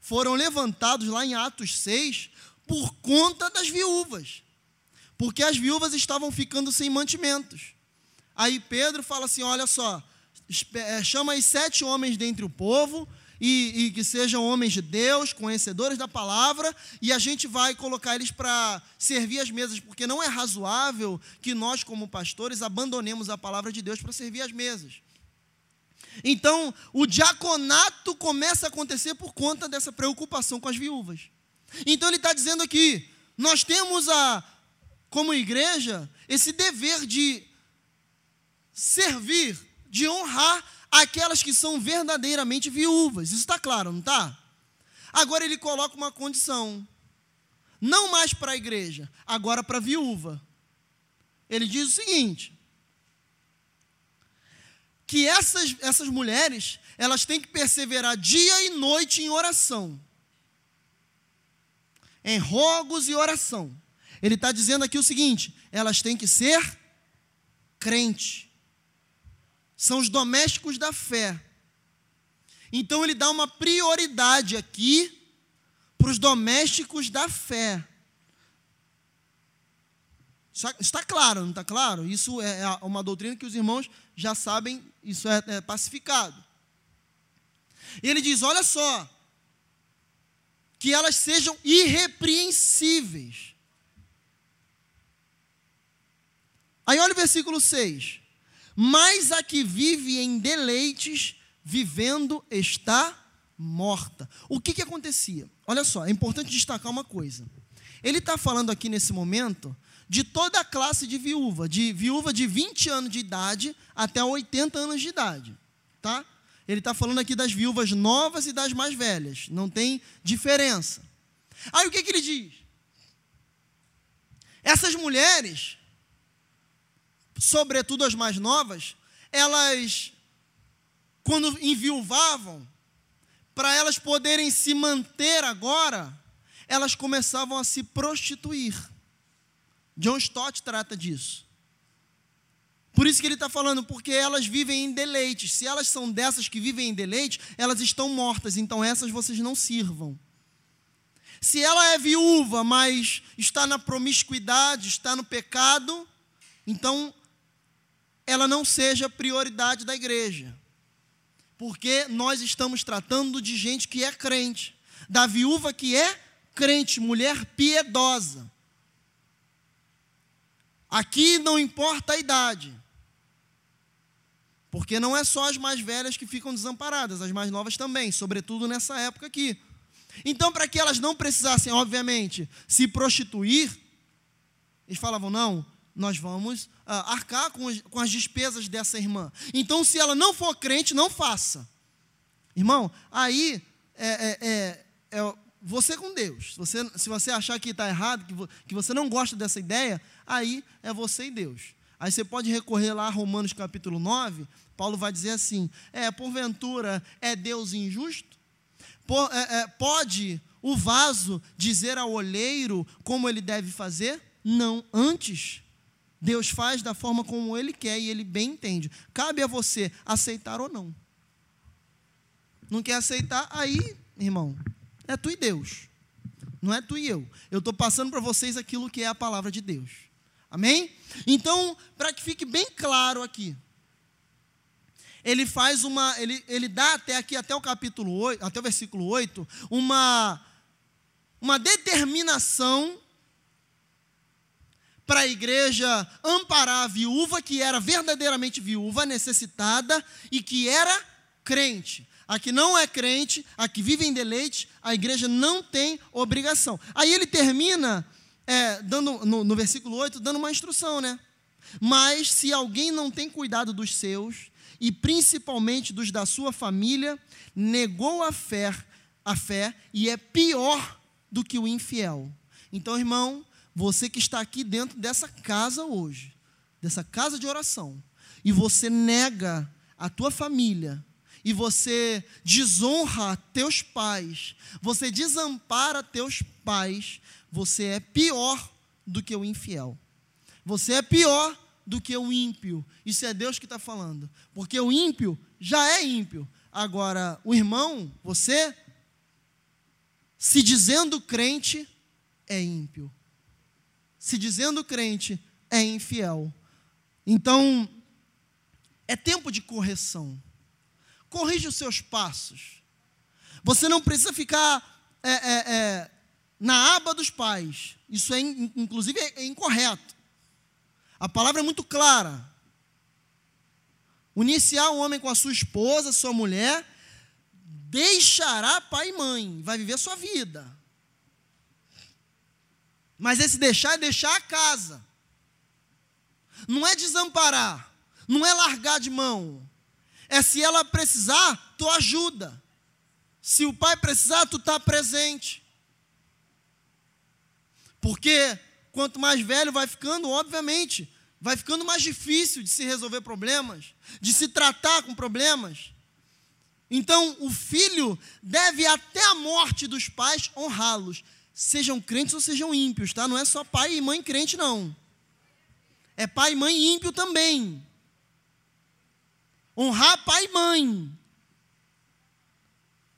foram levantados lá em Atos 6 por conta das viúvas. porque as viúvas estavam ficando sem mantimentos. Aí Pedro fala assim: olha só, chama aí sete homens dentre o povo, e, e, que sejam homens de Deus, conhecedores da palavra, e a gente vai colocar eles para servir as mesas, porque não é razoável que nós, como pastores, abandonemos a palavra de Deus para servir as mesas. Então, o diaconato começa a acontecer por conta dessa preocupação com as viúvas. Então, ele está dizendo aqui: nós temos a, como igreja, esse dever de servir, de honrar aquelas que são verdadeiramente viúvas. Isso está claro, não está? Agora ele coloca uma condição. Não mais para a igreja, agora para a viúva. Ele diz o seguinte: que essas, essas mulheres, elas têm que perseverar dia e noite em oração. Em rogos e oração. Ele está dizendo aqui o seguinte: elas têm que ser crente são os domésticos da fé. Então ele dá uma prioridade aqui para os domésticos da fé. Está claro, não está claro? Isso é, é uma doutrina que os irmãos já sabem, isso é, é pacificado. Ele diz: olha só, que elas sejam irrepreensíveis. Aí olha o versículo 6 mas a que vive em deleites, vivendo, está morta. O que, que acontecia? Olha só, é importante destacar uma coisa. Ele está falando aqui nesse momento de toda a classe de viúva, de viúva de 20 anos de idade até 80 anos de idade, tá? Ele está falando aqui das viúvas novas e das mais velhas, não tem diferença. Aí o que, que ele diz? Essas mulheres, sobretudo as mais novas, elas, quando enviuvavam, para elas poderem se manter agora, elas começavam a se prostituir. John Stott trata disso. Por isso que ele está falando, porque elas vivem em deleites. Se elas são dessas que vivem em deleites, elas estão mortas, então essas vocês não sirvam. Se ela é viúva, mas está na promiscuidade, está no pecado, então ela não seja prioridade da igreja. Porque nós estamos tratando de gente que é crente, da viúva que é crente, mulher piedosa. Aqui não importa a idade. Porque não é só as mais velhas que ficam desamparadas, as mais novas também, sobretudo nessa época aqui. Então, para que elas não precisassem, obviamente, se prostituir, eles falavam: não, nós vamos ah, arcar com as, com as despesas dessa irmã. Então, se ela não for crente, não faça. Irmão, aí é, é, é, é você com Deus. Você, se você achar que está errado, que, vo, que você não gosta dessa ideia, aí é você e Deus. Aí você pode recorrer lá a Romanos capítulo 9, Paulo vai dizer assim: é, porventura é Deus injusto? Por, é, é, pode o vaso dizer ao olheiro como ele deve fazer? Não, antes Deus faz da forma como Ele quer e Ele bem entende. Cabe a você aceitar ou não. Não quer aceitar? Aí, irmão, é tu e Deus. Não é tu e eu. Eu estou passando para vocês aquilo que é a palavra de Deus. Amém? Então, para que fique bem claro aqui, ele faz uma, ele, ele dá até aqui, até o capítulo 8, até o versículo 8, uma, uma determinação para a igreja amparar a viúva que era verdadeiramente viúva, necessitada e que era crente. A que não é crente, a que vive em deleite, a igreja não tem obrigação. Aí ele termina, é, dando, no, no versículo 8, dando uma instrução, né? Mas se alguém não tem cuidado dos seus, e principalmente dos da sua família, negou a fé, a fé e é pior do que o infiel. Então, irmão, você que está aqui dentro dessa casa hoje, dessa casa de oração, e você nega a tua família, e você desonra teus pais, você desampara teus pais, você é pior do que o infiel. Você é pior do que o ímpio. Isso é Deus que está falando. Porque o ímpio já é ímpio. Agora, o irmão, você, se dizendo crente, é ímpio. Se dizendo crente, é infiel. Então, é tempo de correção. Corrija os seus passos. Você não precisa ficar é, é, é, na aba dos pais. Isso é, inclusive, é, incorreto. A palavra é muito clara. Uniciar um homem com a sua esposa, sua mulher, deixará pai e mãe, vai viver sua vida. Mas esse deixar é deixar a casa. Não é desamparar, não é largar de mão. É se ela precisar, tu ajuda. Se o pai precisar, tu está presente. Porque quanto mais velho vai ficando, obviamente, vai ficando mais difícil de se resolver problemas, de se tratar com problemas. Então, o filho deve até a morte dos pais honrá-los, sejam crentes ou sejam ímpios, tá? Não é só pai e mãe crente não. É pai e mãe ímpio também. Honrar pai e mãe.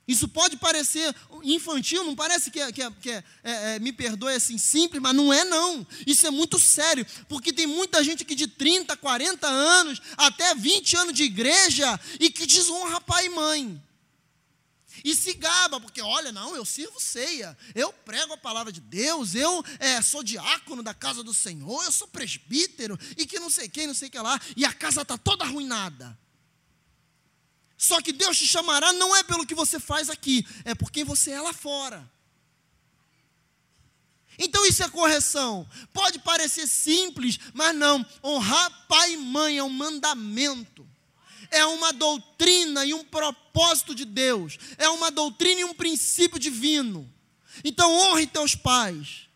Isso pode parecer infantil, não parece que, é, que, é, que é, é, é, me perdoe assim simples, mas não é não. Isso é muito sério, porque tem muita gente que de 30, 40 anos, até 20 anos de igreja e que desonra pai e mãe. E se gaba, porque olha, não, eu sirvo ceia, eu prego a palavra de Deus, eu é, sou diácono da casa do Senhor, eu sou presbítero, e que não sei quem, não sei que lá, e a casa está toda arruinada. Só que Deus te chamará não é pelo que você faz aqui, é por quem você é lá fora. Então isso é correção. Pode parecer simples, mas não. Honrar pai e mãe é um mandamento. É uma doutrina e um propósito de Deus. É uma doutrina e um princípio divino. Então honre teus pais.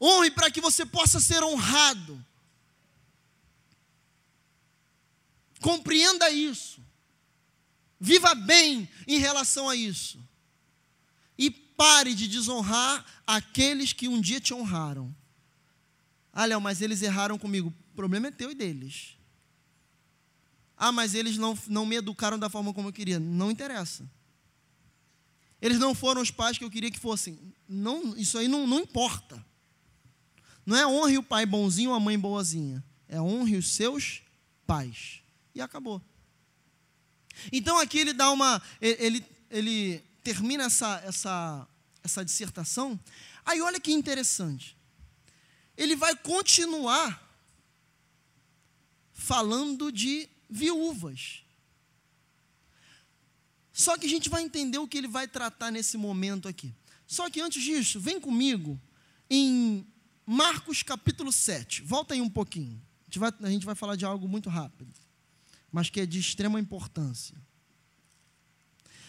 Honre para que você possa ser honrado. Compreenda isso. Viva bem em relação a isso. E pare de desonrar aqueles que um dia te honraram. Ah, Léo, mas eles erraram comigo. O problema é teu e deles. Ah, mas eles não, não me educaram da forma como eu queria. Não interessa. Eles não foram os pais que eu queria que fossem. Não, isso aí não, não importa. Não é honre o pai bonzinho ou a mãe boazinha. É honre os seus pais e acabou. Então aqui ele dá uma. Ele, ele termina essa, essa, essa dissertação. Aí olha que interessante. Ele vai continuar falando de viúvas. Só que a gente vai entender o que ele vai tratar nesse momento aqui. Só que antes disso, vem comigo em Marcos capítulo 7. Volta aí um pouquinho. A gente vai, a gente vai falar de algo muito rápido mas que é de extrema importância.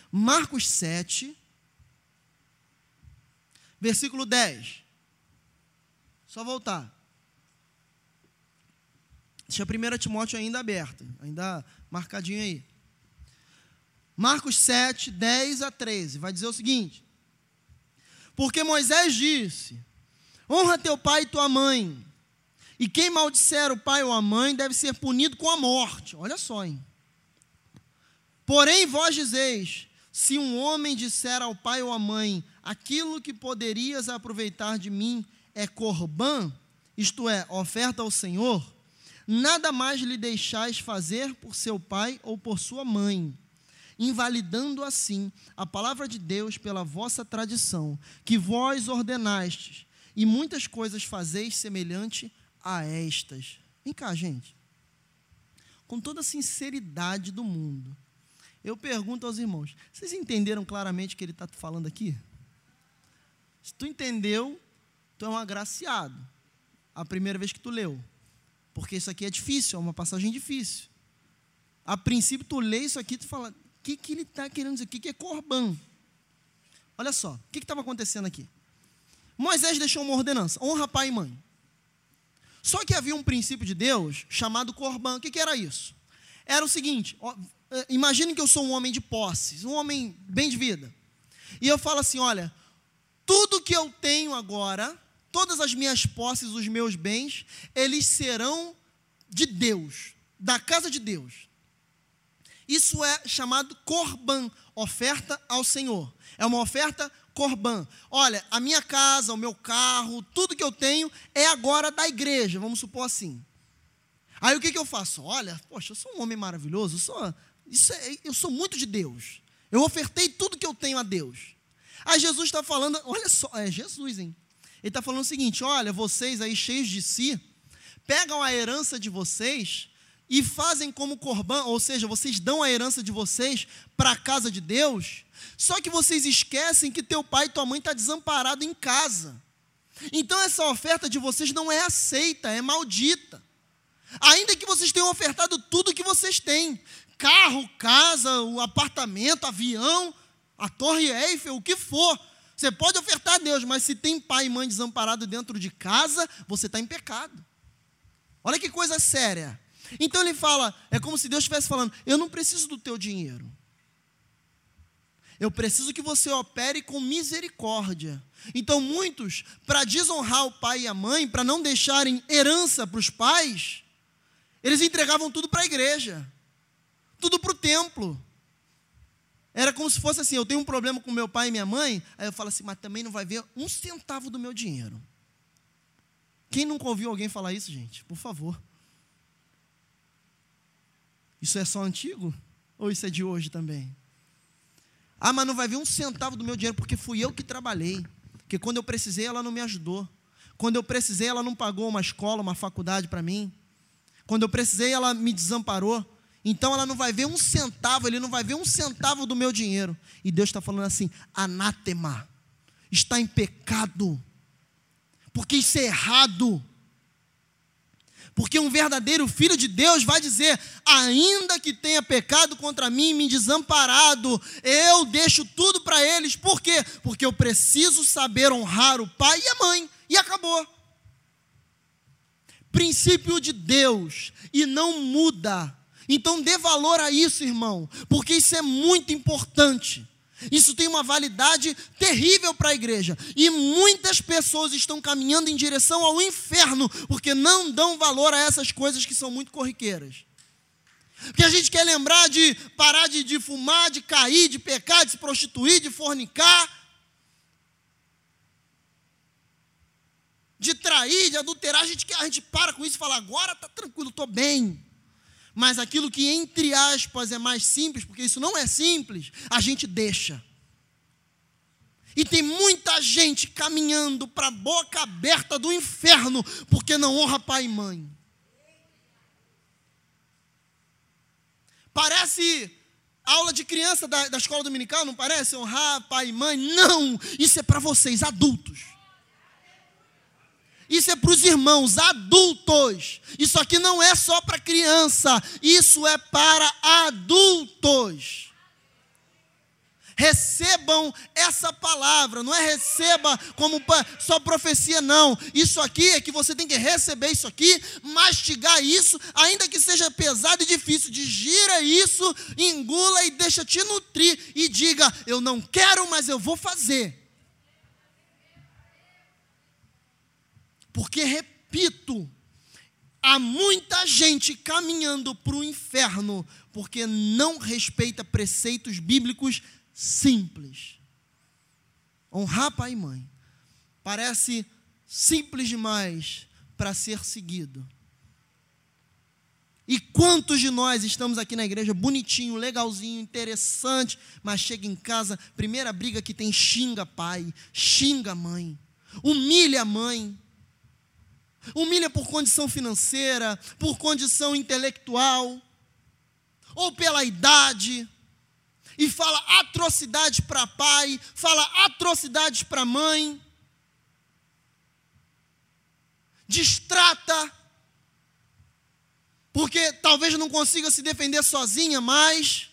Marcos 7, versículo 10. Só voltar. Deixa a 1 Timóteo ainda aberta, ainda marcadinho aí. Marcos 7, 10 a 13, vai dizer o seguinte: Porque Moisés disse: Honra teu pai e tua mãe, e quem maldisser o pai ou a mãe deve ser punido com a morte. Olha só, hein? Porém, vós dizeis: se um homem disser ao pai ou à mãe, aquilo que poderias aproveitar de mim é corbã, isto é, oferta ao Senhor, nada mais lhe deixais fazer por seu pai ou por sua mãe, invalidando assim a palavra de Deus pela vossa tradição, que vós ordenastes, e muitas coisas fazeis semelhante a estas. Vem cá, gente. Com toda a sinceridade do mundo, eu pergunto aos irmãos: vocês entenderam claramente o que ele está falando aqui? Se tu entendeu, tu é um agraciado. A primeira vez que tu leu. Porque isso aqui é difícil, é uma passagem difícil. A princípio, tu lê isso aqui e tu fala: o que, que ele está querendo dizer? O que, que é corban? Olha só, o que estava acontecendo aqui? Moisés deixou uma ordenança: honra pai e mãe. Só que havia um princípio de Deus chamado Corban. O que, que era isso? Era o seguinte: é, imagine que eu sou um homem de posses, um homem bem de vida. E eu falo assim: olha, tudo que eu tenho agora, todas as minhas posses, os meus bens, eles serão de Deus, da casa de Deus. Isso é chamado Corban, oferta ao Senhor. É uma oferta Corban. Olha, a minha casa, o meu carro, tudo que eu tenho é agora da igreja, vamos supor assim. Aí o que, que eu faço? Olha, poxa, eu sou um homem maravilhoso, eu sou, isso é, eu sou muito de Deus. Eu ofertei tudo que eu tenho a Deus. Aí Jesus está falando, olha só, é Jesus, hein? Ele está falando o seguinte: olha, vocês aí cheios de si, pegam a herança de vocês e fazem como corban, ou seja, vocês dão a herança de vocês para a casa de Deus, só que vocês esquecem que teu pai e tua mãe estão tá desamparado em casa. Então essa oferta de vocês não é aceita, é maldita. Ainda que vocês tenham ofertado tudo que vocês têm, carro, casa, o apartamento, avião, a Torre Eiffel, o que for. Você pode ofertar a Deus, mas se tem pai e mãe desamparado dentro de casa, você está em pecado. Olha que coisa séria. Então ele fala, é como se Deus estivesse falando: Eu não preciso do teu dinheiro. Eu preciso que você opere com misericórdia. Então, muitos, para desonrar o pai e a mãe, para não deixarem herança para os pais, eles entregavam tudo para a igreja, tudo para o templo. Era como se fosse assim: eu tenho um problema com meu pai e minha mãe, aí eu falo assim, mas também não vai ver um centavo do meu dinheiro. Quem nunca ouviu alguém falar isso, gente? Por favor. Isso é só antigo? Ou isso é de hoje também? Ah, mas não vai ver um centavo do meu dinheiro, porque fui eu que trabalhei. Porque quando eu precisei, ela não me ajudou. Quando eu precisei, ela não pagou uma escola, uma faculdade para mim. Quando eu precisei, ela me desamparou. Então ela não vai ver um centavo, ele não vai ver um centavo do meu dinheiro. E Deus está falando assim: anátema, está em pecado, porque isso é errado. Porque um verdadeiro filho de Deus vai dizer: ainda que tenha pecado contra mim, me desamparado, eu deixo tudo para eles. Por quê? Porque eu preciso saber honrar o pai e a mãe. E acabou. Princípio de Deus e não muda então dê valor a isso, irmão, porque isso é muito importante. Isso tem uma validade terrível para a igreja. E muitas pessoas estão caminhando em direção ao inferno, porque não dão valor a essas coisas que são muito corriqueiras. Porque a gente quer lembrar de parar de, de fumar, de cair, de pecar, de se prostituir, de fornicar, de trair, de adulterar. A gente, a gente para com isso e fala: agora está tranquilo, estou bem. Mas aquilo que, entre aspas, é mais simples, porque isso não é simples, a gente deixa. E tem muita gente caminhando para a boca aberta do inferno, porque não honra pai e mãe. Parece aula de criança da, da escola dominical, não parece? Honrar pai e mãe? Não! Isso é para vocês, adultos. Isso é para os irmãos adultos. Isso aqui não é só para criança, isso é para adultos. Recebam essa palavra, não é receba como só profecia, não. Isso aqui é que você tem que receber isso aqui, mastigar isso, ainda que seja pesado e difícil. Digira isso, engula e deixa te nutrir e diga: Eu não quero, mas eu vou fazer. Porque, repito, há muita gente caminhando para o inferno porque não respeita preceitos bíblicos simples. Honrar pai e mãe parece simples demais para ser seguido. E quantos de nós estamos aqui na igreja bonitinho, legalzinho, interessante, mas chega em casa, primeira briga que tem xinga pai, xinga mãe, humilha a mãe, humilha por condição financeira, por condição intelectual, ou pela idade, e fala atrocidades para pai, fala atrocidades para mãe, distrata, porque talvez não consiga se defender sozinha mais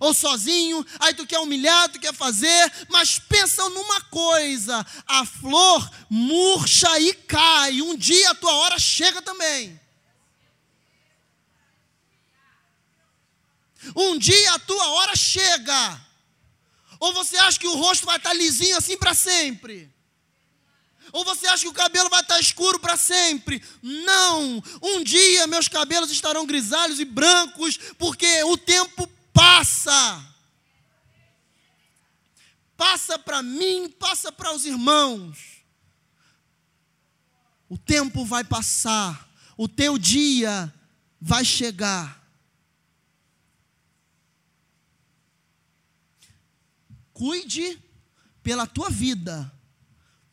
ou sozinho, aí tu quer humilhar, tu quer fazer, mas pensa numa coisa: a flor murcha e cai, um dia a tua hora chega também. Um dia a tua hora chega. Ou você acha que o rosto vai estar lisinho assim para sempre? Ou você acha que o cabelo vai estar escuro para sempre? Não! Um dia meus cabelos estarão grisalhos e brancos, porque o tempo passa. Passa para mim, força para os irmãos. O tempo vai passar, o teu dia vai chegar. Cuide pela tua vida,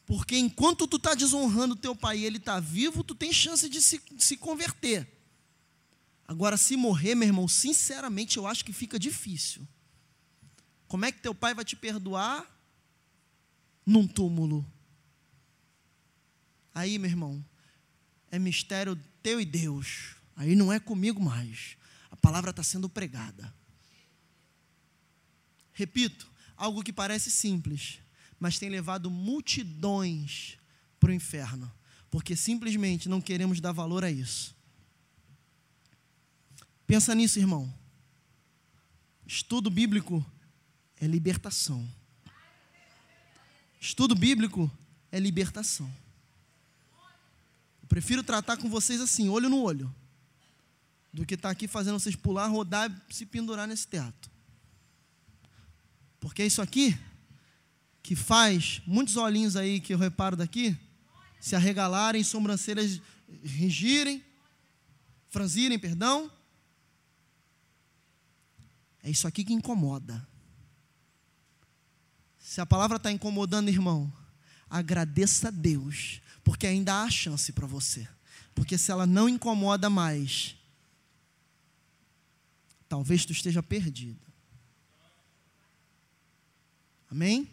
porque enquanto tu está desonrando teu pai e ele está vivo, tu tem chance de se, se converter. Agora, se morrer, meu irmão, sinceramente eu acho que fica difícil. Como é que teu pai vai te perdoar num túmulo? Aí, meu irmão, é mistério teu e Deus. Aí não é comigo mais. A palavra está sendo pregada. Repito, algo que parece simples, mas tem levado multidões para o inferno, porque simplesmente não queremos dar valor a isso. Pensa nisso, irmão. Estudo bíblico é libertação. Estudo bíblico é libertação. Eu prefiro tratar com vocês assim, olho no olho, do que estar tá aqui fazendo vocês pular, rodar e se pendurar nesse teatro. Porque é isso aqui que faz muitos olhinhos aí que eu reparo daqui se arregalarem, sobrancelhas rigirem, franzirem, perdão. É isso aqui que incomoda. Se a palavra está incomodando, irmão, agradeça a Deus, porque ainda há chance para você. Porque se ela não incomoda mais, talvez tu esteja perdido. Amém?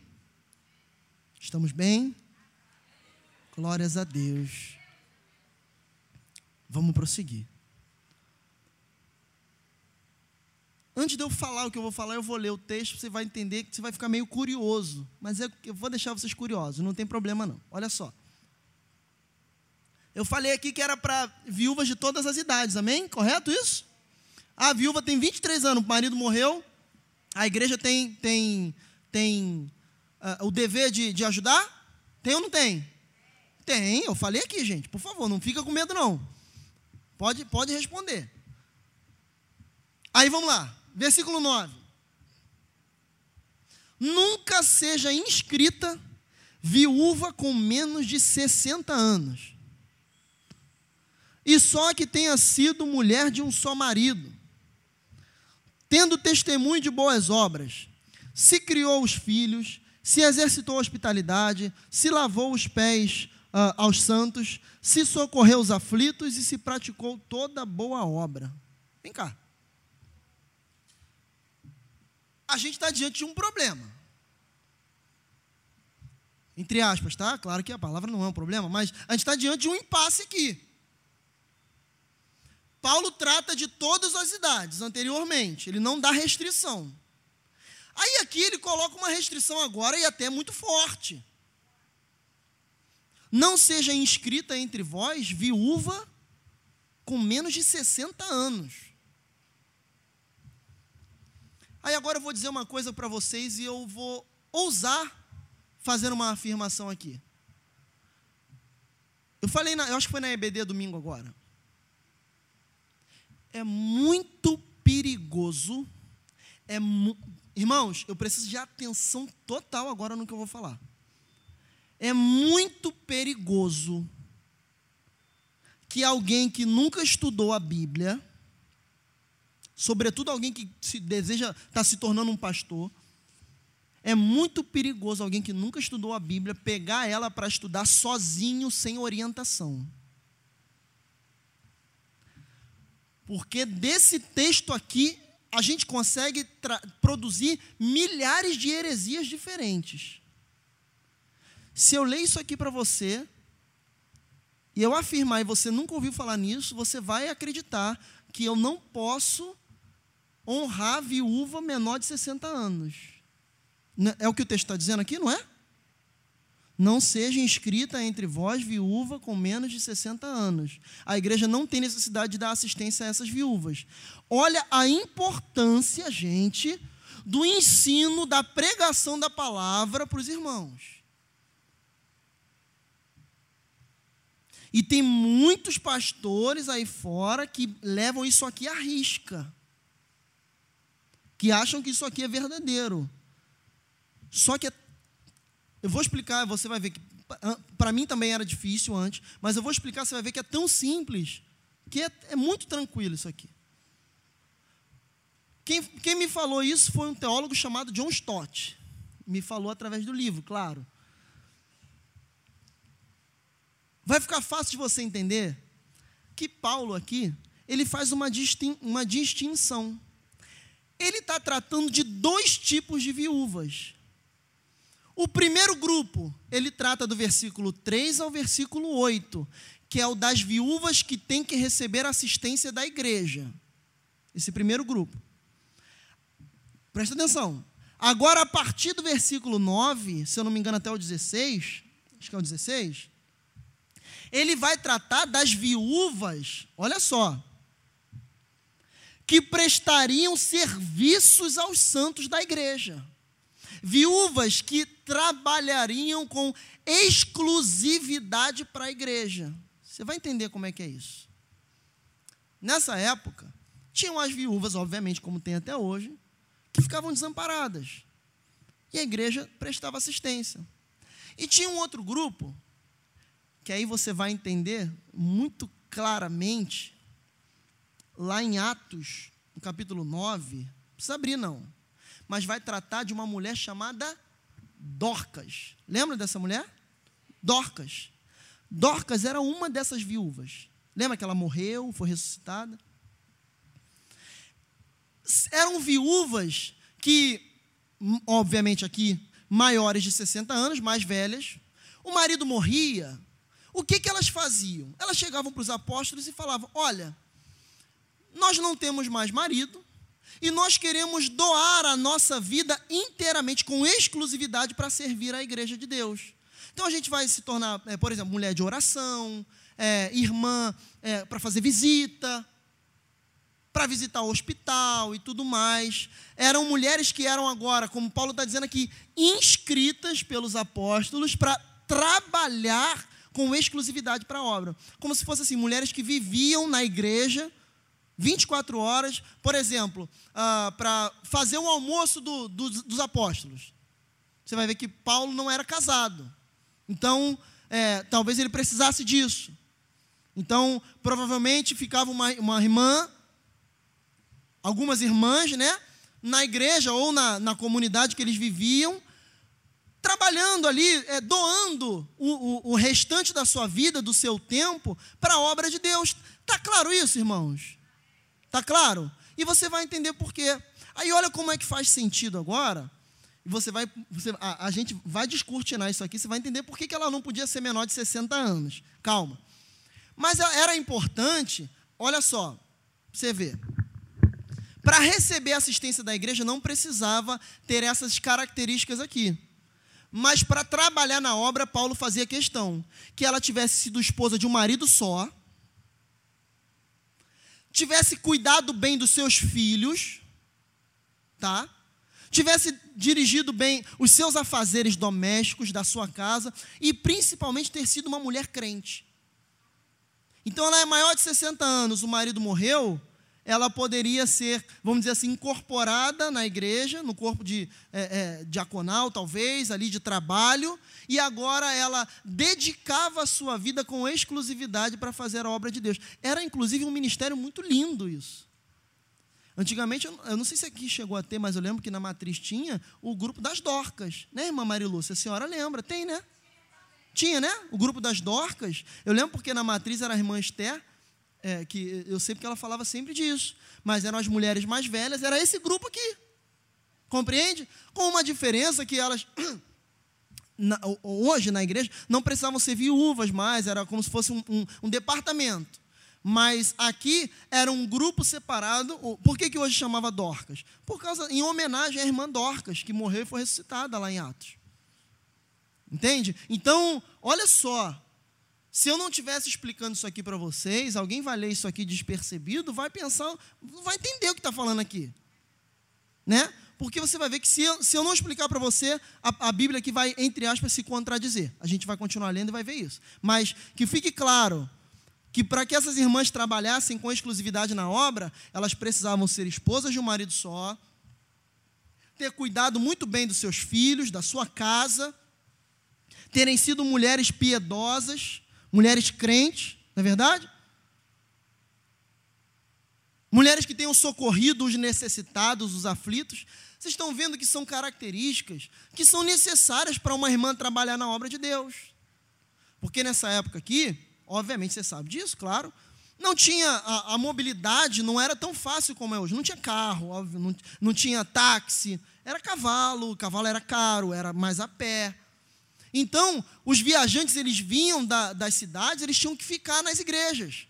Estamos bem? Glórias a Deus. Vamos prosseguir. Antes de eu falar o que eu vou falar, eu vou ler o texto, você vai entender que você vai ficar meio curioso. Mas eu, eu vou deixar vocês curiosos, não tem problema não. Olha só. Eu falei aqui que era para viúvas de todas as idades, amém? Correto isso? A viúva tem 23 anos, o marido morreu, a igreja tem, tem, tem uh, o dever de, de ajudar? Tem ou não tem? Tem, eu falei aqui, gente. Por favor, não fica com medo não. Pode, pode responder. Aí vamos lá. Versículo 9. Nunca seja inscrita viúva com menos de 60 anos. E só que tenha sido mulher de um só marido, tendo testemunho de boas obras, se criou os filhos, se exercitou a hospitalidade, se lavou os pés uh, aos santos, se socorreu os aflitos e se praticou toda boa obra. Vem cá a gente está diante de um problema. Entre aspas, tá? Claro que a palavra não é um problema, mas a gente está diante de um impasse aqui. Paulo trata de todas as idades anteriormente, ele não dá restrição. Aí aqui ele coloca uma restrição agora e até muito forte. Não seja inscrita entre vós viúva com menos de 60 anos. Aí agora eu vou dizer uma coisa para vocês e eu vou ousar fazer uma afirmação aqui. Eu falei, na, eu acho que foi na EBD domingo agora. É muito perigoso. É mu Irmãos, eu preciso de atenção total agora no que eu vou falar. É muito perigoso que alguém que nunca estudou a Bíblia sobretudo alguém que se deseja estar tá se tornando um pastor, é muito perigoso alguém que nunca estudou a Bíblia pegar ela para estudar sozinho, sem orientação. Porque desse texto aqui, a gente consegue produzir milhares de heresias diferentes. Se eu ler isso aqui para você, e eu afirmar e você nunca ouviu falar nisso, você vai acreditar que eu não posso honrar a viúva menor de 60 anos. Né, é o que o texto está dizendo aqui, não é? Não seja inscrita entre vós viúva com menos de 60 anos. A igreja não tem necessidade de dar assistência a essas viúvas. Olha a importância, gente, do ensino, da pregação da palavra para os irmãos. E tem muitos pastores aí fora que levam isso aqui à risca que acham que isso aqui é verdadeiro. Só que Eu vou explicar, você vai ver que para mim também era difícil antes, mas eu vou explicar, você vai ver que é tão simples, que é, é muito tranquilo isso aqui. Quem, quem, me falou isso foi um teólogo chamado John Stott. Me falou através do livro, claro. Vai ficar fácil de você entender que Paulo aqui, ele faz uma, distin uma distinção. Ele está tratando de dois tipos de viúvas. O primeiro grupo, ele trata do versículo 3 ao versículo 8, que é o das viúvas que têm que receber assistência da igreja. Esse primeiro grupo. Presta atenção. Agora, a partir do versículo 9, se eu não me engano, até o 16, acho que é o 16, ele vai tratar das viúvas, olha só, que prestariam serviços aos santos da igreja viúvas que trabalhariam com exclusividade para a igreja. Você vai entender como é que é isso. Nessa época, tinham as viúvas, obviamente, como tem até hoje, que ficavam desamparadas. E a igreja prestava assistência. E tinha um outro grupo, que aí você vai entender muito claramente, lá em Atos, no capítulo 9, não precisa abrir não, mas vai tratar de uma mulher chamada Dorcas. Lembra dessa mulher? Dorcas. Dorcas era uma dessas viúvas. Lembra que ela morreu, foi ressuscitada? Eram viúvas que, obviamente aqui, maiores de 60 anos, mais velhas. O marido morria. O que, que elas faziam? Elas chegavam para os apóstolos e falavam: Olha, nós não temos mais marido, e nós queremos doar a nossa vida inteiramente, com exclusividade, para servir a igreja de Deus. Então a gente vai se tornar, é, por exemplo, mulher de oração, é, irmã é, para fazer visita, para visitar o hospital e tudo mais. Eram mulheres que eram agora, como Paulo está dizendo aqui, inscritas pelos apóstolos para trabalhar com exclusividade para a obra. Como se fossem assim, mulheres que viviam na igreja 24 horas, por exemplo, ah, para fazer o almoço do, do, dos apóstolos. Você vai ver que Paulo não era casado. Então, é, talvez ele precisasse disso. Então, provavelmente ficava uma, uma irmã, algumas irmãs, né? Na igreja ou na, na comunidade que eles viviam, trabalhando ali, é, doando o, o, o restante da sua vida, do seu tempo, para a obra de Deus. Está claro isso, irmãos? Tá claro? E você vai entender por quê. Aí olha como é que faz sentido agora. E você vai, você, a, a, gente vai descortinar isso aqui, você vai entender por que, que ela não podia ser menor de 60 anos. Calma. Mas era importante, olha só, você vê. Para receber assistência da igreja não precisava ter essas características aqui. Mas para trabalhar na obra, Paulo fazia questão que ela tivesse sido esposa de um marido só, tivesse cuidado bem dos seus filhos, tá? Tivesse dirigido bem os seus afazeres domésticos da sua casa e principalmente ter sido uma mulher crente. Então ela é maior de 60 anos, o marido morreu, ela poderia ser, vamos dizer assim, incorporada na igreja, no corpo de é, é, diaconal, talvez, ali de trabalho, e agora ela dedicava a sua vida com exclusividade para fazer a obra de Deus. Era, inclusive, um ministério muito lindo isso. Antigamente, eu não sei se aqui chegou a ter, mas eu lembro que na matriz tinha o grupo das dorcas, né, irmã Marilúcia? A senhora lembra? Tem, né? Tinha, né? O grupo das dorcas. Eu lembro porque na matriz era a irmã Esther, é, que eu sei porque ela falava sempre disso. Mas eram as mulheres mais velhas, era esse grupo aqui. Compreende? Com uma diferença que elas, <clears throat> na, hoje na igreja, não precisavam ser viúvas mais, era como se fosse um, um, um departamento. Mas aqui era um grupo separado. Por que, que hoje chamava Dorcas? Por causa, em homenagem à irmã Dorcas, que morreu e foi ressuscitada lá em Atos. Entende? Então, olha só, se eu não estivesse explicando isso aqui para vocês, alguém vai ler isso aqui despercebido, vai pensar, não vai entender o que está falando aqui. Né? Porque você vai ver que se eu, se eu não explicar para você, a, a, Bíblia aqui vai, entre aspas, se contradizer. A gente vai continuar lendo e vai ver isso. Mas que fique claro que para que essas irmãs trabalhassem com exclusividade na obra, elas precisavam ser esposas de um marido só, ter cuidado muito bem dos seus filhos, da sua casa, terem sido mulheres piedosas, mulheres crentes, não é verdade? Mulheres que tenham socorrido os necessitados, os aflitos. Vocês estão vendo que são características que são necessárias para uma irmã trabalhar na obra de Deus. Porque nessa época aqui, obviamente você sabe disso, claro, não tinha a, a, mobilidade, não era tão fácil como é hoje. Não tinha carro, óbvio, não, não tinha táxi, era cavalo, o cavalo era caro, era mais a pé. Então, os viajantes, eles vinham da, das cidades, eles tinham que ficar nas igrejas.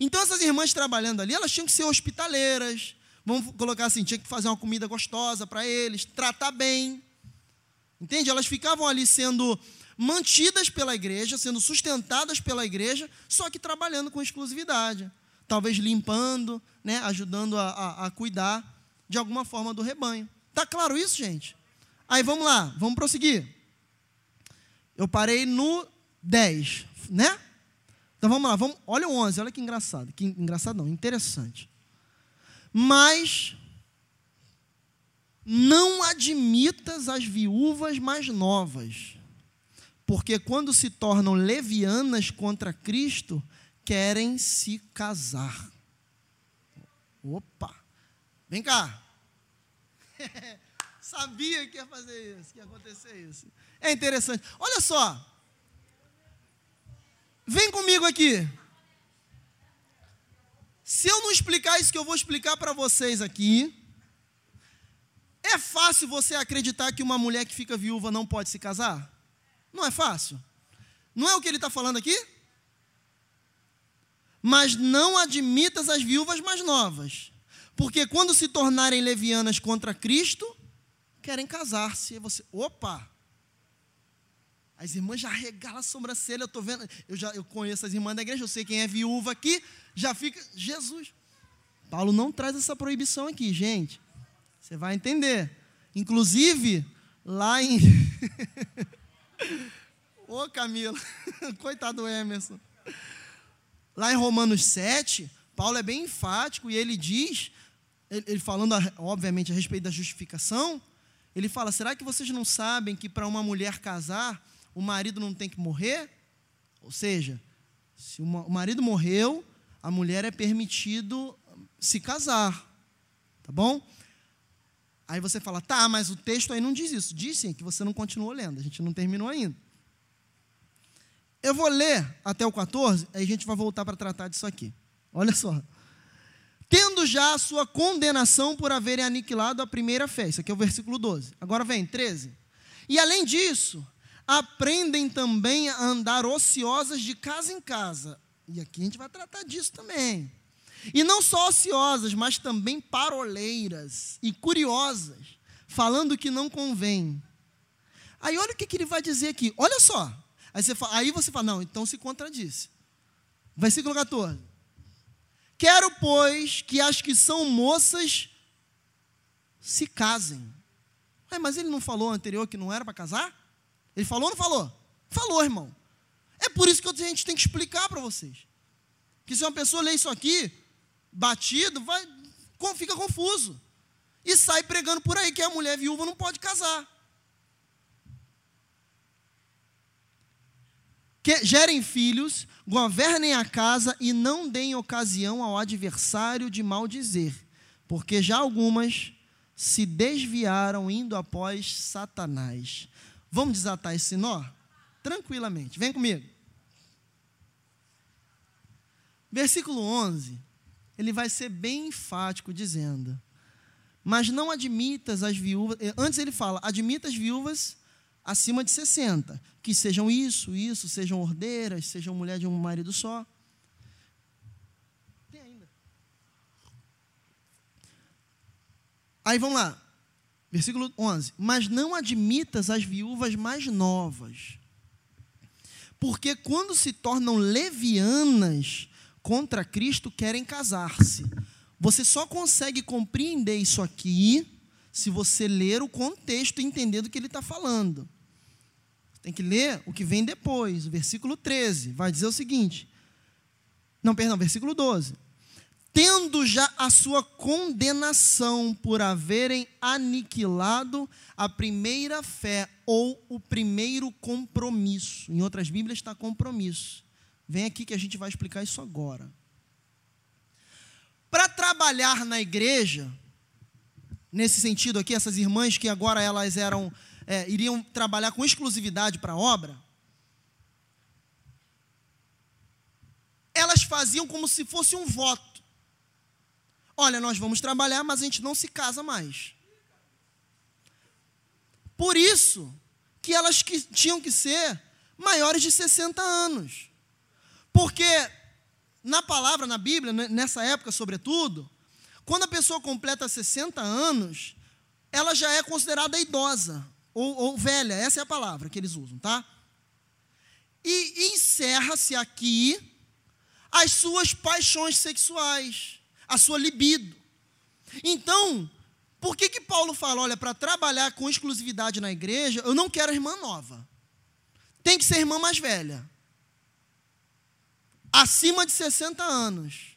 Então, essas irmãs trabalhando ali, elas tinham que ser hospitaleiras, vamos colocar assim, tinha que fazer uma comida gostosa para eles, tratar bem. Entende? Elas ficavam ali sendo mantidas pela igreja, sendo sustentadas pela igreja, só que trabalhando com exclusividade. Talvez limpando, né, ajudando a, a, a cuidar de alguma forma do rebanho. Tá claro isso, gente? Aí vamos lá, vamos prosseguir. Eu parei no 10, né? Então vamos lá, vamos, olha o 11, olha que engraçado. Que engraçado não, interessante. Mas não admitas as viúvas mais novas, porque quando se tornam levianas contra Cristo, querem se casar. Opa! Vem cá. <laughs> Sabia que ia fazer isso, que ia acontecer isso. É interessante. Olha só. Vem comigo aqui. Se eu não explicar isso que eu vou explicar para vocês aqui, é fácil você acreditar que uma mulher que fica viúva não pode se casar? Não é fácil? Não é o que ele está falando aqui? Mas não admitas as viúvas mais novas, porque quando se tornarem levianas contra Cristo, querem casar-se. Você, opa! As irmãs já regalam a sobrancelha, eu estou vendo, eu já eu conheço as irmãs da igreja, eu sei quem é viúva aqui, já fica, Jesus. Paulo não traz essa proibição aqui, gente. Você vai entender. Inclusive, lá em <laughs> Ô Camila, <laughs> coitado do Emerson. Lá em Romanos 7, Paulo é bem enfático e ele diz, ele falando obviamente a respeito da justificação, ele fala: será que vocês não sabem que para uma mulher casar, o marido não tem que morrer? Ou seja, se o marido morreu, a mulher é permitido se casar. Tá bom? Aí você fala, tá, mas o texto aí não diz isso. Diz sim, que você não continuou lendo, a gente não terminou ainda. Eu vou ler até o 14, aí a gente vai voltar para tratar disso aqui. Olha só. Tendo já a sua condenação por haverem aniquilado a primeira fé. Isso aqui é o versículo 12. Agora vem, 13. E além disso, aprendem também a andar ociosas de casa em casa. E aqui a gente vai tratar disso também. E não só ociosas, mas também paroleiras e curiosas, falando que não convém. Aí olha o que, que ele vai dizer aqui. Olha só. Aí você, fala, aí você fala, não, então se contradiz. Versículo 14. Quero, pois, que as que são moças se casem. Mas ele não falou anterior que não era para casar? Ele falou ou não falou? Falou, irmão. É por isso que a gente tem que explicar para vocês. Que se uma pessoa lê isso aqui, batido, vai, fica confuso. E sai pregando por aí que a mulher viúva não pode casar. Que gerem filhos, governem a casa e não deem ocasião ao adversário de maldizer, porque já algumas se desviaram indo após Satanás. Vamos desatar esse nó? Tranquilamente. Vem comigo. Versículo 11 ele vai ser bem enfático dizendo: Mas não admitas as viúvas. Eh, antes ele fala: admita as viúvas acima de 60, que sejam isso, isso, sejam ordeiras, sejam mulher de um marido só. Tem ainda. Aí vamos lá. Versículo 11: Mas não admitas as viúvas mais novas, porque quando se tornam levianas, contra Cristo querem casar-se. Você só consegue compreender isso aqui se você ler o contexto e entender do que ele está falando. Tem que ler o que vem depois, o versículo 13. Vai dizer o seguinte: não, perdão, versículo 12. Tendo já a sua condenação por haverem aniquilado a primeira fé ou o primeiro compromisso. Em outras Bíblias está compromisso. Vem aqui que a gente vai explicar isso agora. Para trabalhar na igreja, nesse sentido aqui, essas irmãs que agora elas eram, é, iriam trabalhar com exclusividade para a obra, elas faziam como se fosse um voto. Olha, nós vamos trabalhar, mas a gente não se casa mais. Por isso que elas que tinham que ser maiores de 60 anos. Porque na palavra, na Bíblia, nessa época sobretudo, quando a pessoa completa 60 anos, ela já é considerada idosa ou, ou velha, essa é a palavra que eles usam, tá? E encerra-se aqui as suas paixões sexuais, a sua libido. Então, por que que Paulo fala, olha, para trabalhar com exclusividade na igreja, eu não quero irmã nova. Tem que ser irmã mais velha. Acima de 60 anos.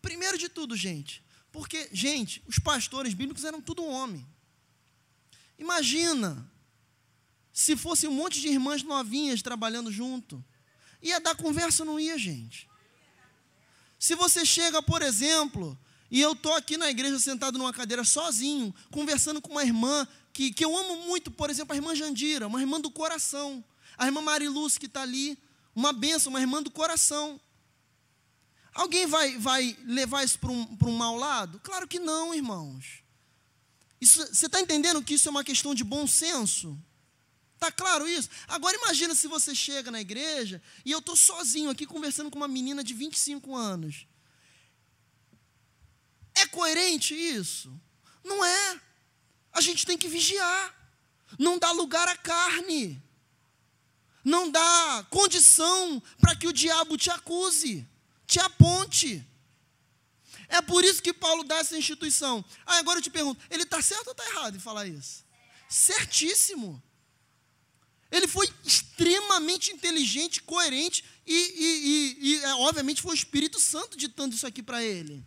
Primeiro de tudo, gente, porque, gente, os pastores bíblicos eram tudo homem. Imagina se fosse um monte de irmãs novinhas trabalhando junto. Ia dar conversa, não ia, gente. Se você chega, por exemplo, e eu estou aqui na igreja sentado numa cadeira sozinho, conversando com uma irmã que, que eu amo muito, por exemplo, a irmã Jandira, uma irmã do coração. A irmã Mariluz, que está ali, uma benção, uma irmã do coração. Alguém vai, vai levar isso para um, um mau lado? Claro que não, irmãos. Isso, você está entendendo que isso é uma questão de bom senso? Está claro isso? Agora imagina se você chega na igreja e eu estou sozinho aqui conversando com uma menina de 25 anos. É coerente isso? Não é. A gente tem que vigiar. Não dá lugar à carne. Não dá condição para que o diabo te acuse, te aponte. É por isso que Paulo dá essa instituição. Ah, agora eu te pergunto, ele está certo ou está errado em falar isso? Certíssimo. Ele foi extremamente inteligente, coerente e, e, e, e é, obviamente, foi o Espírito Santo ditando isso aqui para ele.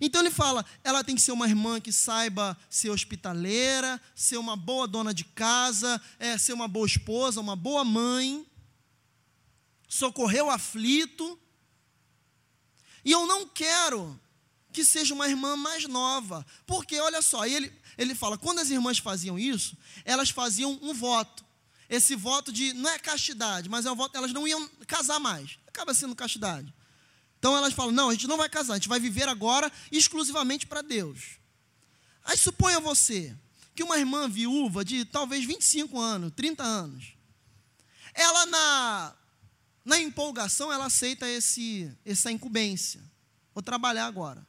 Então ele fala: ela tem que ser uma irmã que saiba ser hospitaleira, ser uma boa dona de casa, é, ser uma boa esposa, uma boa mãe, socorrer o aflito. E eu não quero que seja uma irmã mais nova, porque olha só, ele, ele fala: quando as irmãs faziam isso, elas faziam um voto. Esse voto de, não é castidade, mas é um voto, elas não iam casar mais. Acaba sendo castidade. Então elas falam: não, a gente não vai casar, a gente vai viver agora exclusivamente para Deus. Aí suponha você que uma irmã viúva de talvez 25 anos, 30 anos, ela na, na empolgação, ela aceita esse, essa incumbência. Vou trabalhar agora.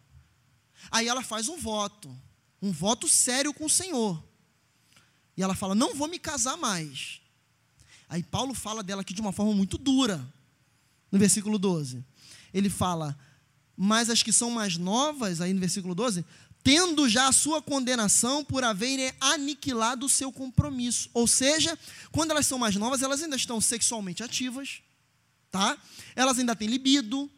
Aí ela faz um voto, um voto sério com o Senhor. E ela fala: não vou me casar mais. Aí Paulo fala dela aqui de uma forma muito dura, no versículo 12. Ele fala, mas as que são mais novas, aí no versículo 12, tendo já a sua condenação por haverem aniquilado o seu compromisso. Ou seja, quando elas são mais novas, elas ainda estão sexualmente ativas, tá? Elas ainda têm libido,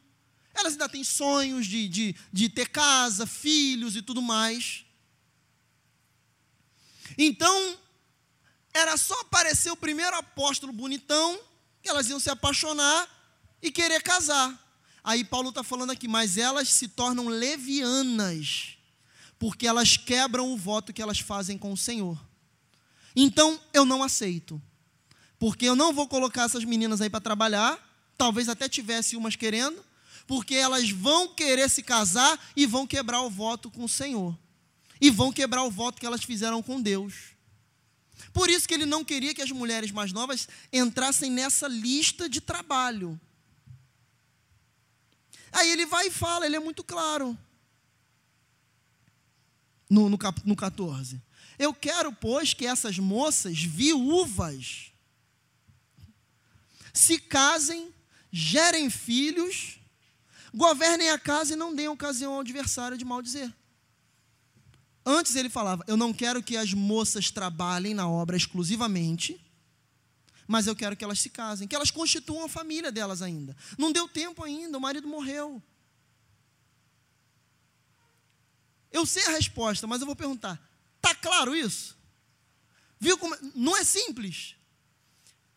elas ainda têm sonhos de, de, de ter casa, filhos e tudo mais. Então, era só aparecer o primeiro apóstolo bonitão, que elas iam se apaixonar e querer casar. Aí Paulo está falando aqui, mas elas se tornam levianas, porque elas quebram o voto que elas fazem com o Senhor. Então eu não aceito, porque eu não vou colocar essas meninas aí para trabalhar, talvez até tivesse umas querendo, porque elas vão querer se casar e vão quebrar o voto com o Senhor, e vão quebrar o voto que elas fizeram com Deus. Por isso que ele não queria que as mulheres mais novas entrassem nessa lista de trabalho. Aí ele vai e fala, ele é muito claro. No, no, no 14. Eu quero, pois, que essas moças viúvas se casem, gerem filhos, governem a casa e não deem ocasião ao adversário de mal dizer. Antes ele falava: Eu não quero que as moças trabalhem na obra exclusivamente, mas eu quero que elas se casem, que elas constituam a família delas ainda. Não deu tempo ainda, o marido morreu. Eu sei a resposta, mas eu vou perguntar: tá claro isso? Viu como não é simples?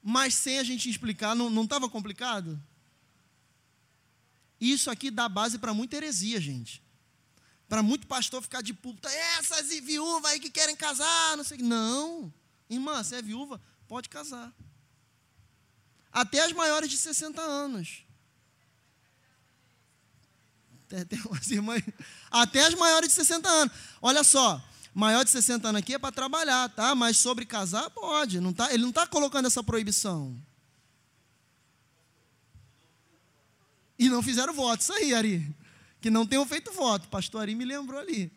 Mas sem a gente explicar, não estava complicado? Isso aqui dá base para muita heresia, gente. Para muito pastor ficar de púlpito, essas viúvas aí que querem casar, não sei Não, irmã, você é viúva, pode casar. Até as maiores de 60 anos. Tem umas irmãs, até as maiores de 60 anos. Olha só, maior de 60 anos aqui é para trabalhar, tá? Mas sobre casar, pode. Não tá, ele não está colocando essa proibição. E não fizeram voto. Isso aí, Ari. Que não tenham feito voto. Pastor Ari me lembrou ali.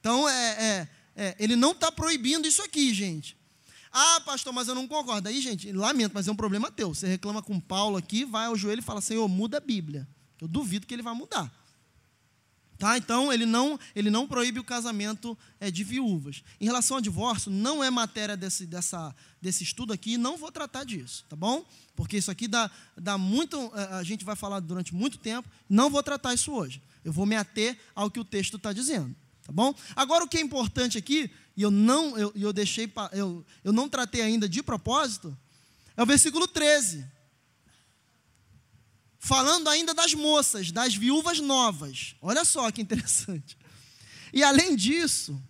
Então, é, é, é ele não está proibindo isso aqui, gente. Ah, pastor, mas eu não concordo. Aí, gente, lamento, mas é um problema teu. Você reclama com Paulo aqui, vai ao joelho e fala, Senhor, muda a Bíblia. Eu duvido que ele vai mudar. Tá? Então, ele não, ele não proíbe o casamento é, de viúvas. Em relação ao divórcio, não é matéria desse, dessa, desse estudo aqui, não vou tratar disso, tá bom? Porque isso aqui dá, dá muito. É, a gente vai falar durante muito tempo, não vou tratar isso hoje. Eu vou me ater ao que o texto está dizendo, tá bom? Agora, o que é importante aqui, e eu não, eu, eu deixei, eu, eu não tratei ainda de propósito, é o versículo 13 falando ainda das moças, das viúvas novas. Olha só que interessante. E além disso,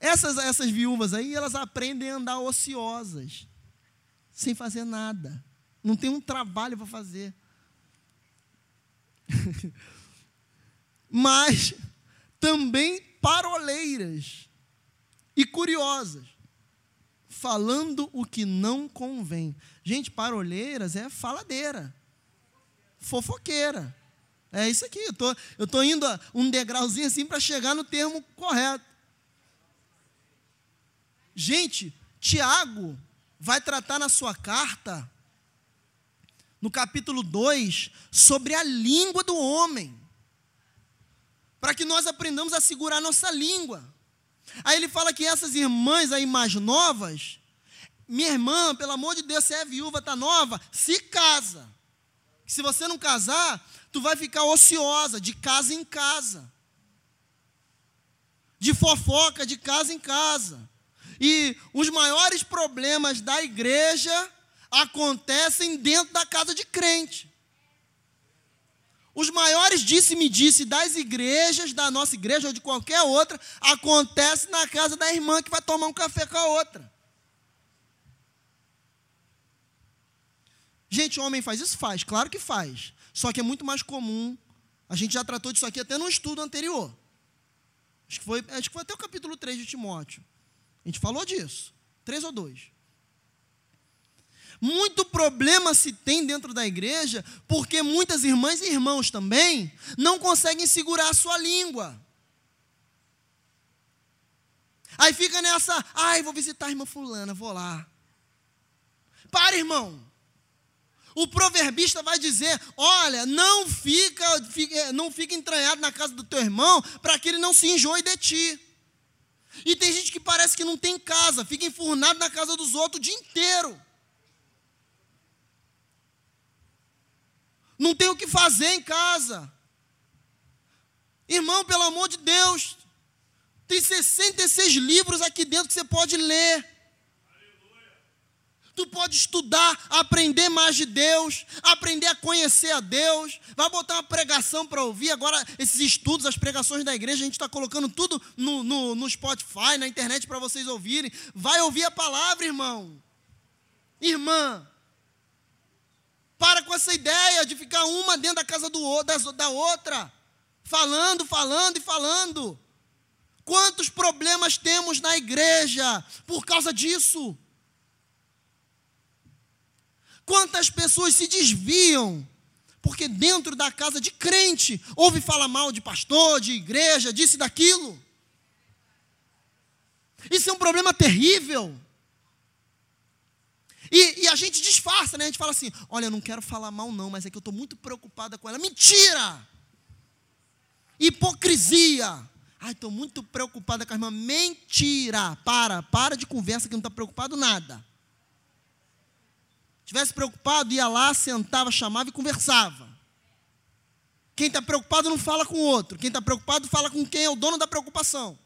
essas, essas viúvas aí, elas aprendem a andar ociosas, sem fazer nada. Não tem um trabalho para fazer. <laughs> Mas também paroleiras e curiosas, falando o que não convém. Gente, paroleiras é faladeira fofoqueira. É isso aqui, eu tô, estou indo um degrauzinho assim para chegar no termo correto. Gente, Tiago vai tratar na sua carta, no capítulo 2, sobre a língua do homem. Para que nós aprendamos a segurar a nossa língua. Aí ele fala que essas irmãs aí mais novas, minha irmã, pelo amor de Deus, se é viúva, está nova, se casa se você não casar, tu vai ficar ociosa, de casa em casa. De fofoca, de casa em casa. E os maiores problemas da igreja acontecem dentro da casa de crente. Os maiores disse-me-disse das igrejas, da nossa igreja ou de qualquer outra, acontece na casa da irmã que vai tomar um café com a outra. Gente, homem faz isso? Faz, claro que faz. Só que é muito mais comum. A gente já tratou disso aqui até no estudo anterior. Acho que foi, acho que foi até o capítulo 3 de Timóteo. A gente falou disso. 3 ou 2. Muito problema se tem dentro da igreja, porque muitas irmãs e irmãos também não conseguem segurar a sua língua. Aí fica nessa, ai, vou visitar a irmã fulana, vou lá. Para, irmão. O proverbista vai dizer: olha, não fica, não fica entranhado na casa do teu irmão para que ele não se enjoe de ti. E tem gente que parece que não tem casa, fica enfurnado na casa dos outros o dia inteiro. Não tem o que fazer em casa. Irmão, pelo amor de Deus, tem 66 livros aqui dentro que você pode ler. Tu pode estudar, aprender mais de Deus, aprender a conhecer a Deus. Vai botar uma pregação para ouvir. Agora, esses estudos, as pregações da igreja, a gente está colocando tudo no, no, no Spotify, na internet para vocês ouvirem. Vai ouvir a palavra, irmão. Irmã. Para com essa ideia de ficar uma dentro da casa do, da, da outra. Falando, falando e falando. Quantos problemas temos na igreja por causa disso? Quantas pessoas se desviam porque dentro da casa de crente ouve falar mal de pastor, de igreja, disse daquilo. Isso é um problema terrível. E, e, a gente disfarça, né? A gente fala assim: olha, eu não quero falar mal, não, mas é que eu estou muito preocupada com ela. Mentira! Hipocrisia. Ai, estou muito preocupada com a irmã. Mentira! Para, para de conversa que não está preocupado nada. Tivesse preocupado, ia lá, sentava, chamava e conversava. Quem está preocupado não fala com o outro. Quem está preocupado fala com quem é o dono da preocupação.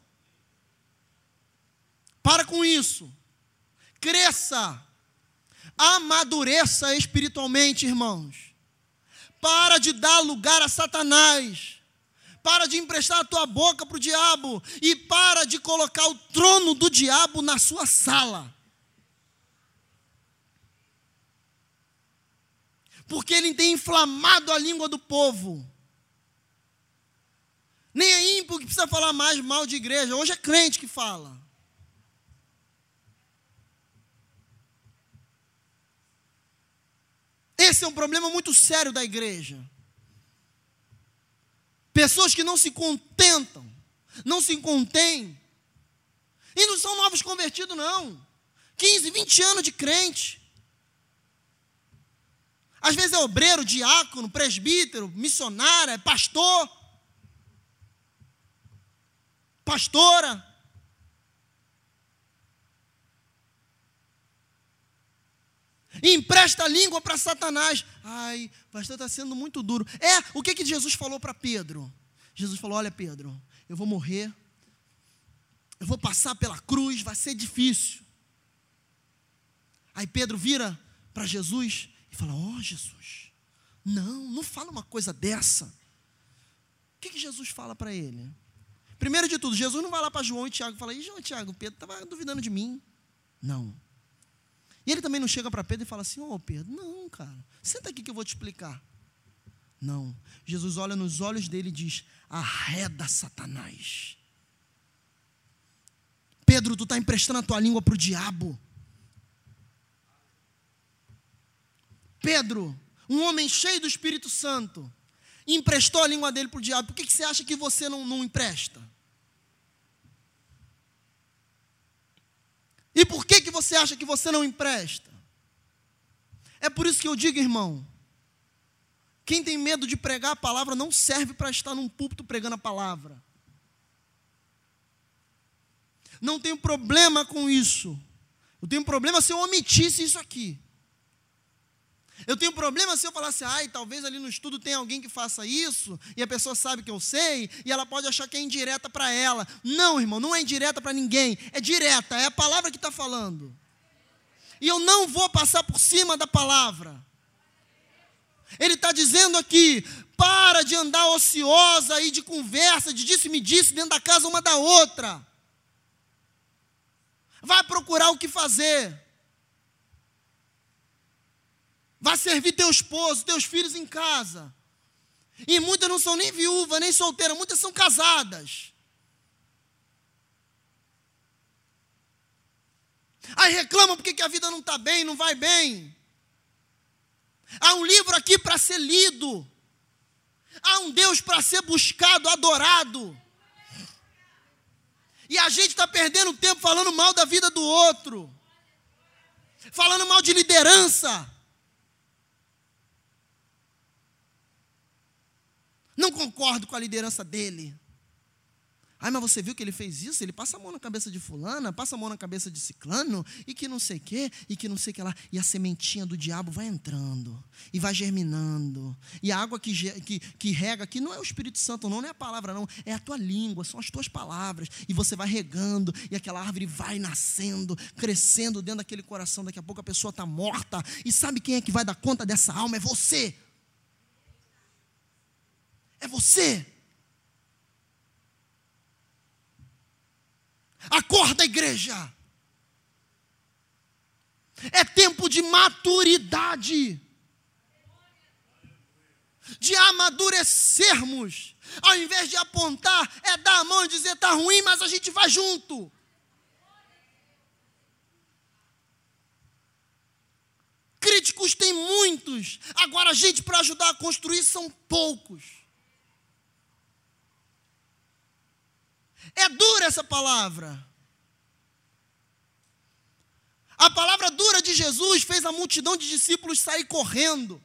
Para com isso. Cresça. Amadureça espiritualmente, irmãos. Para de dar lugar a Satanás. Para de emprestar a tua boca para o diabo. E para de colocar o trono do diabo na sua sala. Porque ele tem inflamado a língua do povo. Nem é ímpio que precisa falar mais mal de igreja. Hoje é crente que fala. Esse é um problema muito sério da igreja. Pessoas que não se contentam, não se contêm. E não são novos convertidos, não. 15, 20 anos de crente. Às vezes é obreiro, diácono, presbítero, missionário, é pastor, pastora. E empresta a língua para Satanás. Ai, pastor, está sendo muito duro. É, o que, que Jesus falou para Pedro? Jesus falou: Olha, Pedro, eu vou morrer, eu vou passar pela cruz, vai ser difícil. Aí Pedro vira para Jesus e fala: Ó oh, Jesus, não, não fala uma coisa dessa. O que, que Jesus fala para ele? Primeiro de tudo, Jesus não vai lá para João e Tiago e fala: Ih, João e Tiago, Pedro estava duvidando de mim. Não. E ele também não chega para Pedro e fala assim: Ô oh, Pedro, não, cara, senta aqui que eu vou te explicar. Não. Jesus olha nos olhos dele e diz: arreda Satanás. Pedro, tu está emprestando a tua língua para o diabo. Pedro, um homem cheio do Espírito Santo, emprestou a língua dele para o diabo. Por que, que você acha que você não, não empresta? E por que, que você acha que você não empresta? É por isso que eu digo, irmão, quem tem medo de pregar a palavra não serve para estar num púlpito pregando a palavra. Não tenho problema com isso. Eu tenho problema se eu omitisse isso aqui. Eu tenho problema se eu falasse, ai, talvez ali no estudo tenha alguém que faça isso, e a pessoa sabe que eu sei, e ela pode achar que é indireta para ela. Não, irmão, não é indireta para ninguém, é direta, é a palavra que está falando. E eu não vou passar por cima da palavra. Ele está dizendo aqui: para de andar ociosa e de conversa, de disse-me-disse dentro da casa uma da outra. Vai procurar o que fazer. Vai servir teu esposo, teus filhos em casa. E muitas não são nem viúvas, nem solteiras, muitas são casadas. Aí reclamam porque que a vida não está bem, não vai bem. Há um livro aqui para ser lido. Há um Deus para ser buscado, adorado. E a gente está perdendo tempo falando mal da vida do outro, falando mal de liderança, Não concordo com a liderança dele. Ai, mas você viu que ele fez isso? Ele passa a mão na cabeça de fulana, passa a mão na cabeça de ciclano, e que não sei o quê, e que não sei o que lá. E a sementinha do diabo vai entrando, e vai germinando. E a água que, que, que rega aqui não é o Espírito Santo, não, não é a palavra, não. É a tua língua, são as tuas palavras. E você vai regando, e aquela árvore vai nascendo, crescendo dentro daquele coração. Daqui a pouco a pessoa está morta. E sabe quem é que vai dar conta dessa alma? É você. É você. Acorda, igreja. É tempo de maturidade, de amadurecermos. Ao invés de apontar, é dar a mão e dizer está ruim, mas a gente vai junto. Críticos tem muitos, agora a gente para ajudar a construir são poucos. É dura essa palavra. A palavra dura de Jesus fez a multidão de discípulos sair correndo.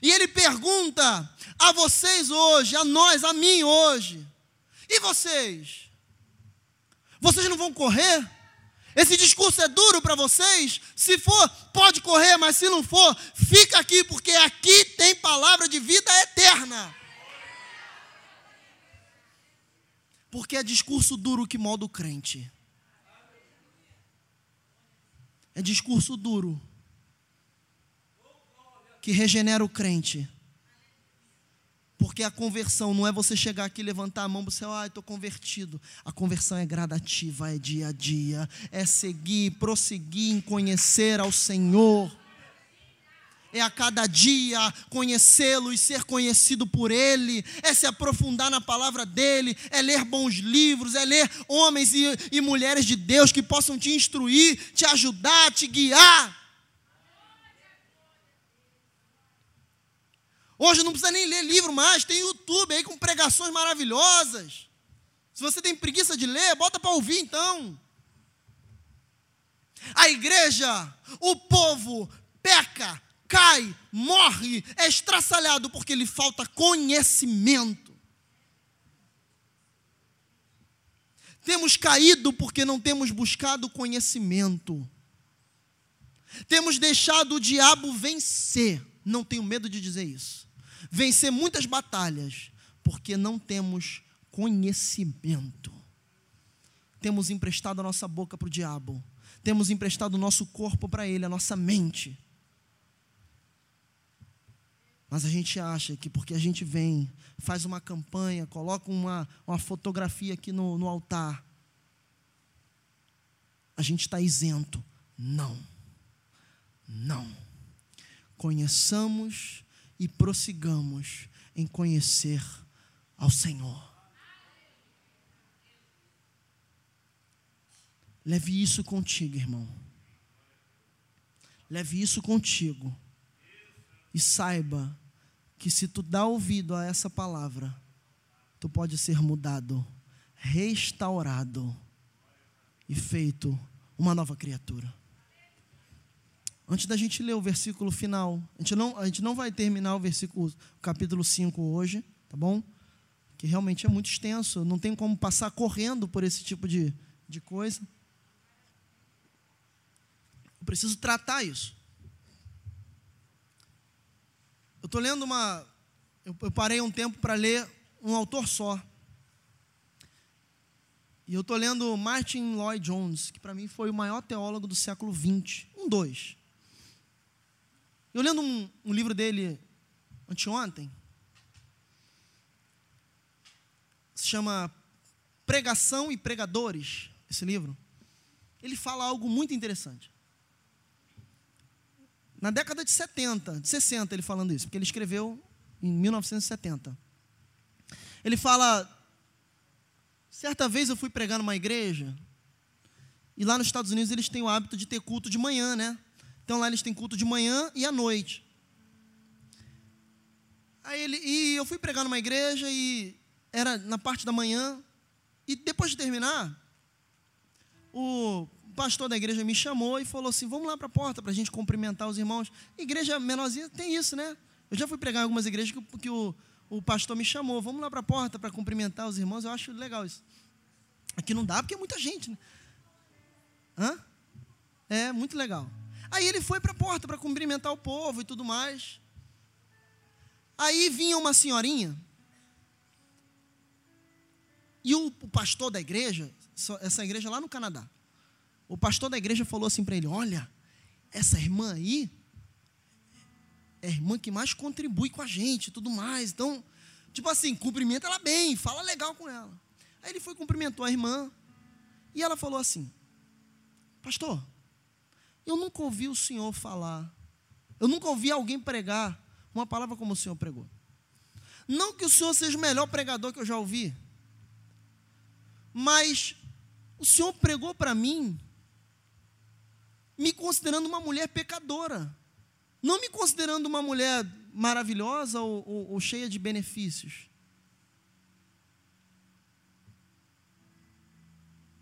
E ele pergunta a vocês hoje, a nós, a mim hoje: e vocês? Vocês não vão correr? Esse discurso é duro para vocês? Se for, pode correr, mas se não for, fica aqui, porque aqui tem palavra de vida eterna. Porque é discurso duro que molda o crente. É discurso duro que regenera o crente. Porque a conversão não é você chegar aqui, levantar a mão você, ah, estou convertido. A conversão é gradativa, é dia a dia, é seguir, prosseguir em conhecer ao Senhor. É a cada dia conhecê-lo e ser conhecido por Ele, é se aprofundar na palavra dEle, é ler bons livros, é ler homens e, e mulheres de Deus que possam te instruir, te ajudar, te guiar. Hoje não precisa nem ler livro mais, tem YouTube aí com pregações maravilhosas. Se você tem preguiça de ler, bota para ouvir então. A igreja, o povo peca, cai, morre, é estraçalhado porque lhe falta conhecimento. Temos caído porque não temos buscado conhecimento. Temos deixado o diabo vencer. Não tenho medo de dizer isso vencer muitas batalhas, porque não temos conhecimento. Temos emprestado a nossa boca para o diabo, temos emprestado o nosso corpo para ele, a nossa mente. Mas a gente acha que porque a gente vem, faz uma campanha, coloca uma, uma fotografia aqui no, no altar, a gente está isento. Não. Não. Conheçamos e prossigamos em conhecer ao Senhor. Leve isso contigo, irmão. Leve isso contigo. E saiba que se tu dá ouvido a essa palavra, tu pode ser mudado, restaurado e feito uma nova criatura. Antes da gente ler o versículo final, a gente não, a gente não vai terminar o versículo, o capítulo 5 hoje, tá bom? Que realmente é muito extenso, não tem como passar correndo por esse tipo de, de coisa. Eu preciso tratar isso. Eu estou lendo uma. Eu, eu parei um tempo para ler um autor só. E eu estou lendo Martin Lloyd Jones, que para mim foi o maior teólogo do século XX. Um, dois. Eu lendo um, um livro dele anteontem, se chama Pregação e Pregadores, esse livro. Ele fala algo muito interessante. Na década de 70, de 60, ele falando isso, porque ele escreveu em 1970. Ele fala: certa vez eu fui pregar numa igreja, e lá nos Estados Unidos eles têm o hábito de ter culto de manhã, né? Então lá eles têm culto de manhã e à noite. Aí ele, e eu fui pregar numa igreja e era na parte da manhã. E depois de terminar, o pastor da igreja me chamou e falou assim: Vamos lá para a porta para a gente cumprimentar os irmãos. Igreja menorzinha tem isso, né? Eu já fui pregar em algumas igrejas que, que o, o pastor me chamou: Vamos lá para a porta para cumprimentar os irmãos. Eu acho legal isso. Aqui não dá porque é muita gente, né? Hã? É muito legal. Aí ele foi para a porta para cumprimentar o povo e tudo mais. Aí vinha uma senhorinha. E o, o pastor da igreja, essa igreja lá no Canadá, o pastor da igreja falou assim para ele: Olha, essa irmã aí é a irmã que mais contribui com a gente tudo mais. Então, tipo assim, cumprimenta ela bem, fala legal com ela. Aí ele foi cumprimentou a irmã e ela falou assim: Pastor, eu nunca ouvi o Senhor falar. Eu nunca ouvi alguém pregar uma palavra como o Senhor pregou. Não que o Senhor seja o melhor pregador que eu já ouvi, mas o Senhor pregou para mim, me considerando uma mulher pecadora, não me considerando uma mulher maravilhosa ou, ou, ou cheia de benefícios.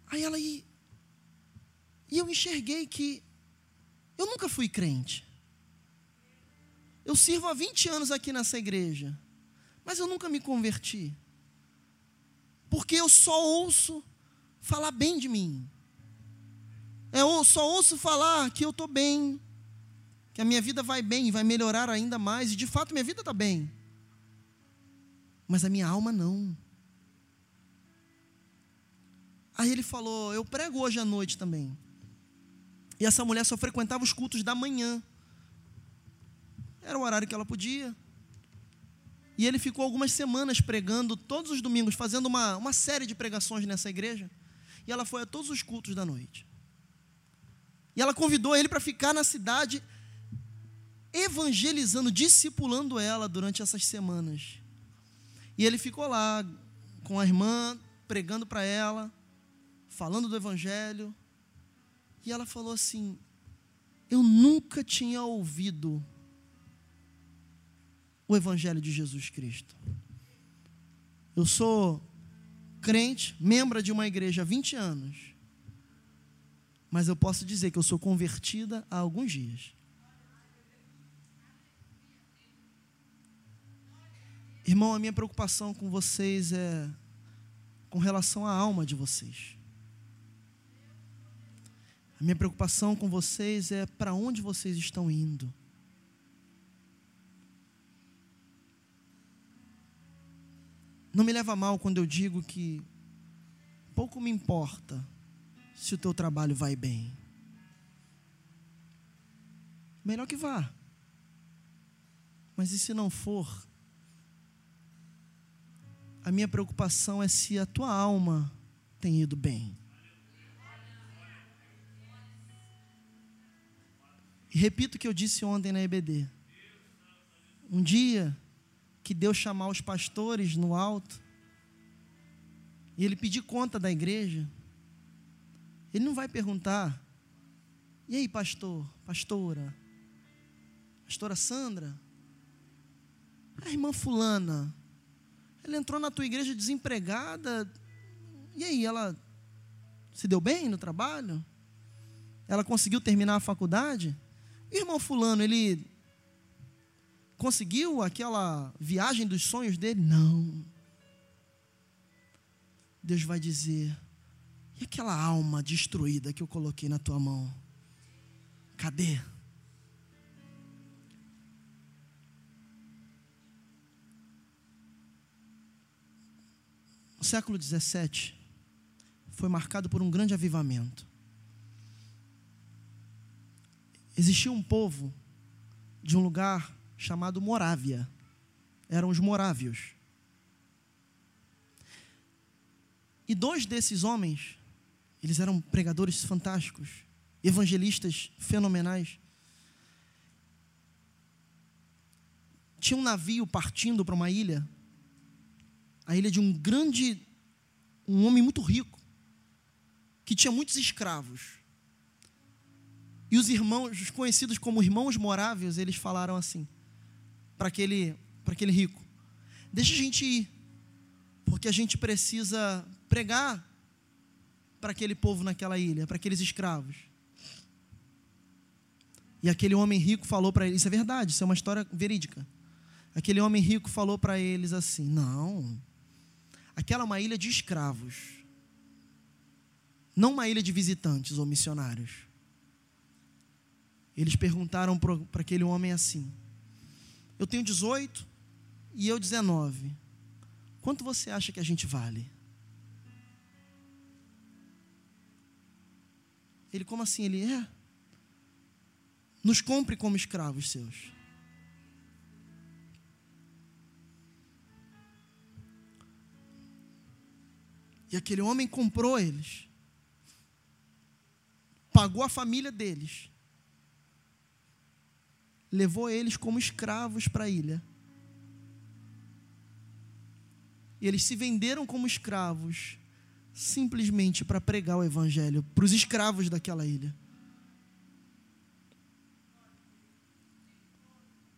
Aí ela e, e eu enxerguei que eu nunca fui crente. Eu sirvo há 20 anos aqui nessa igreja, mas eu nunca me converti. Porque eu só ouço falar bem de mim. Eu só ouço falar que eu estou bem, que a minha vida vai bem vai melhorar ainda mais, e de fato minha vida está bem. Mas a minha alma não. Aí ele falou: Eu prego hoje à noite também. E essa mulher só frequentava os cultos da manhã. Era o horário que ela podia. E ele ficou algumas semanas pregando todos os domingos, fazendo uma, uma série de pregações nessa igreja. E ela foi a todos os cultos da noite. E ela convidou ele para ficar na cidade, evangelizando, discipulando ela durante essas semanas. E ele ficou lá com a irmã, pregando para ela, falando do evangelho. E ela falou assim: Eu nunca tinha ouvido o evangelho de Jesus Cristo. Eu sou crente, membro de uma igreja há 20 anos mas eu posso dizer que eu sou convertida há alguns dias. Irmão, a minha preocupação com vocês é com relação à alma de vocês. A minha preocupação com vocês é para onde vocês estão indo. Não me leva mal quando eu digo que pouco me importa se o teu trabalho vai bem. Melhor que vá. Mas e se não for? A minha preocupação é se a tua alma tem ido bem. E repito o que eu disse ontem na EBD. Um dia que Deus chamar os pastores no alto, e ele pedir conta da igreja, ele não vai perguntar: e aí, pastor, pastora, pastora Sandra, a irmã Fulana, ela entrou na tua igreja desempregada, e aí, ela se deu bem no trabalho? Ela conseguiu terminar a faculdade? E irmão Fulano, ele conseguiu aquela viagem dos sonhos dele? Não. Deus vai dizer: e aquela alma destruída que eu coloquei na tua mão? Cadê? O século XVII foi marcado por um grande avivamento. Existia um povo de um lugar chamado Morávia. Eram os morávios. E dois desses homens eles eram pregadores fantásticos, evangelistas fenomenais. Tinha um navio partindo para uma ilha, a ilha de um grande, um homem muito rico, que tinha muitos escravos. E os irmãos, os conhecidos como irmãos moráveis, eles falaram assim para aquele, para aquele rico: Deixa a gente ir, porque a gente precisa pregar para aquele povo naquela ilha, para aqueles escravos. E aquele homem rico falou para eles, isso é verdade, isso é uma história verídica. Aquele homem rico falou para eles assim: não, aquela é uma ilha de escravos, não uma ilha de visitantes ou missionários. Eles perguntaram para aquele homem assim: eu tenho 18 e eu 19, quanto você acha que a gente vale? Ele, como assim? Ele é. Nos compre como escravos seus. E aquele homem comprou eles. Pagou a família deles. Levou eles como escravos para a ilha. E eles se venderam como escravos simplesmente para pregar o evangelho para os escravos daquela ilha.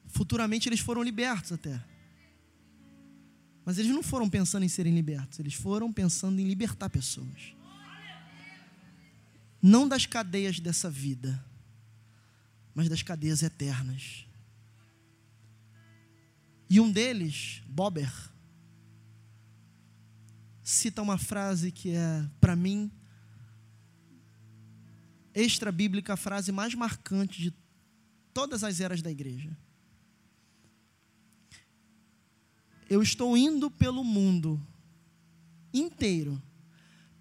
Futuramente eles foram libertos até. Mas eles não foram pensando em serem libertos, eles foram pensando em libertar pessoas. Não das cadeias dessa vida, mas das cadeias eternas. E um deles, Bober, cita uma frase que é, para mim, extra-bíblica a frase mais marcante de todas as eras da igreja. Eu estou indo pelo mundo inteiro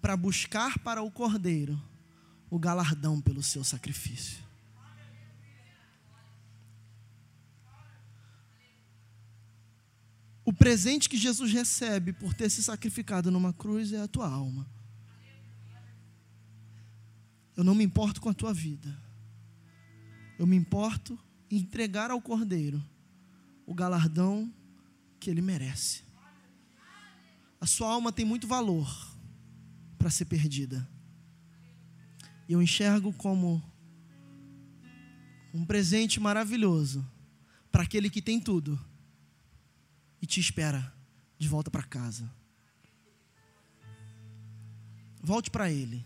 para buscar para o cordeiro o galardão pelo seu sacrifício. O presente que Jesus recebe por ter se sacrificado numa cruz é a tua alma. Eu não me importo com a tua vida. Eu me importo em entregar ao Cordeiro o galardão que ele merece. A sua alma tem muito valor para ser perdida. E eu enxergo como um presente maravilhoso para aquele que tem tudo e te espera de volta para casa. Volte para Ele.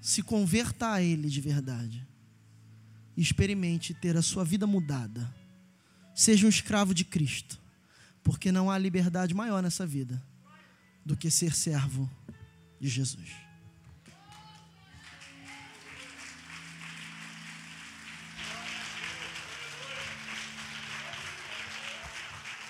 Se converta a Ele de verdade. E experimente ter a sua vida mudada. Seja um escravo de Cristo. Porque não há liberdade maior nessa vida do que ser servo de Jesus.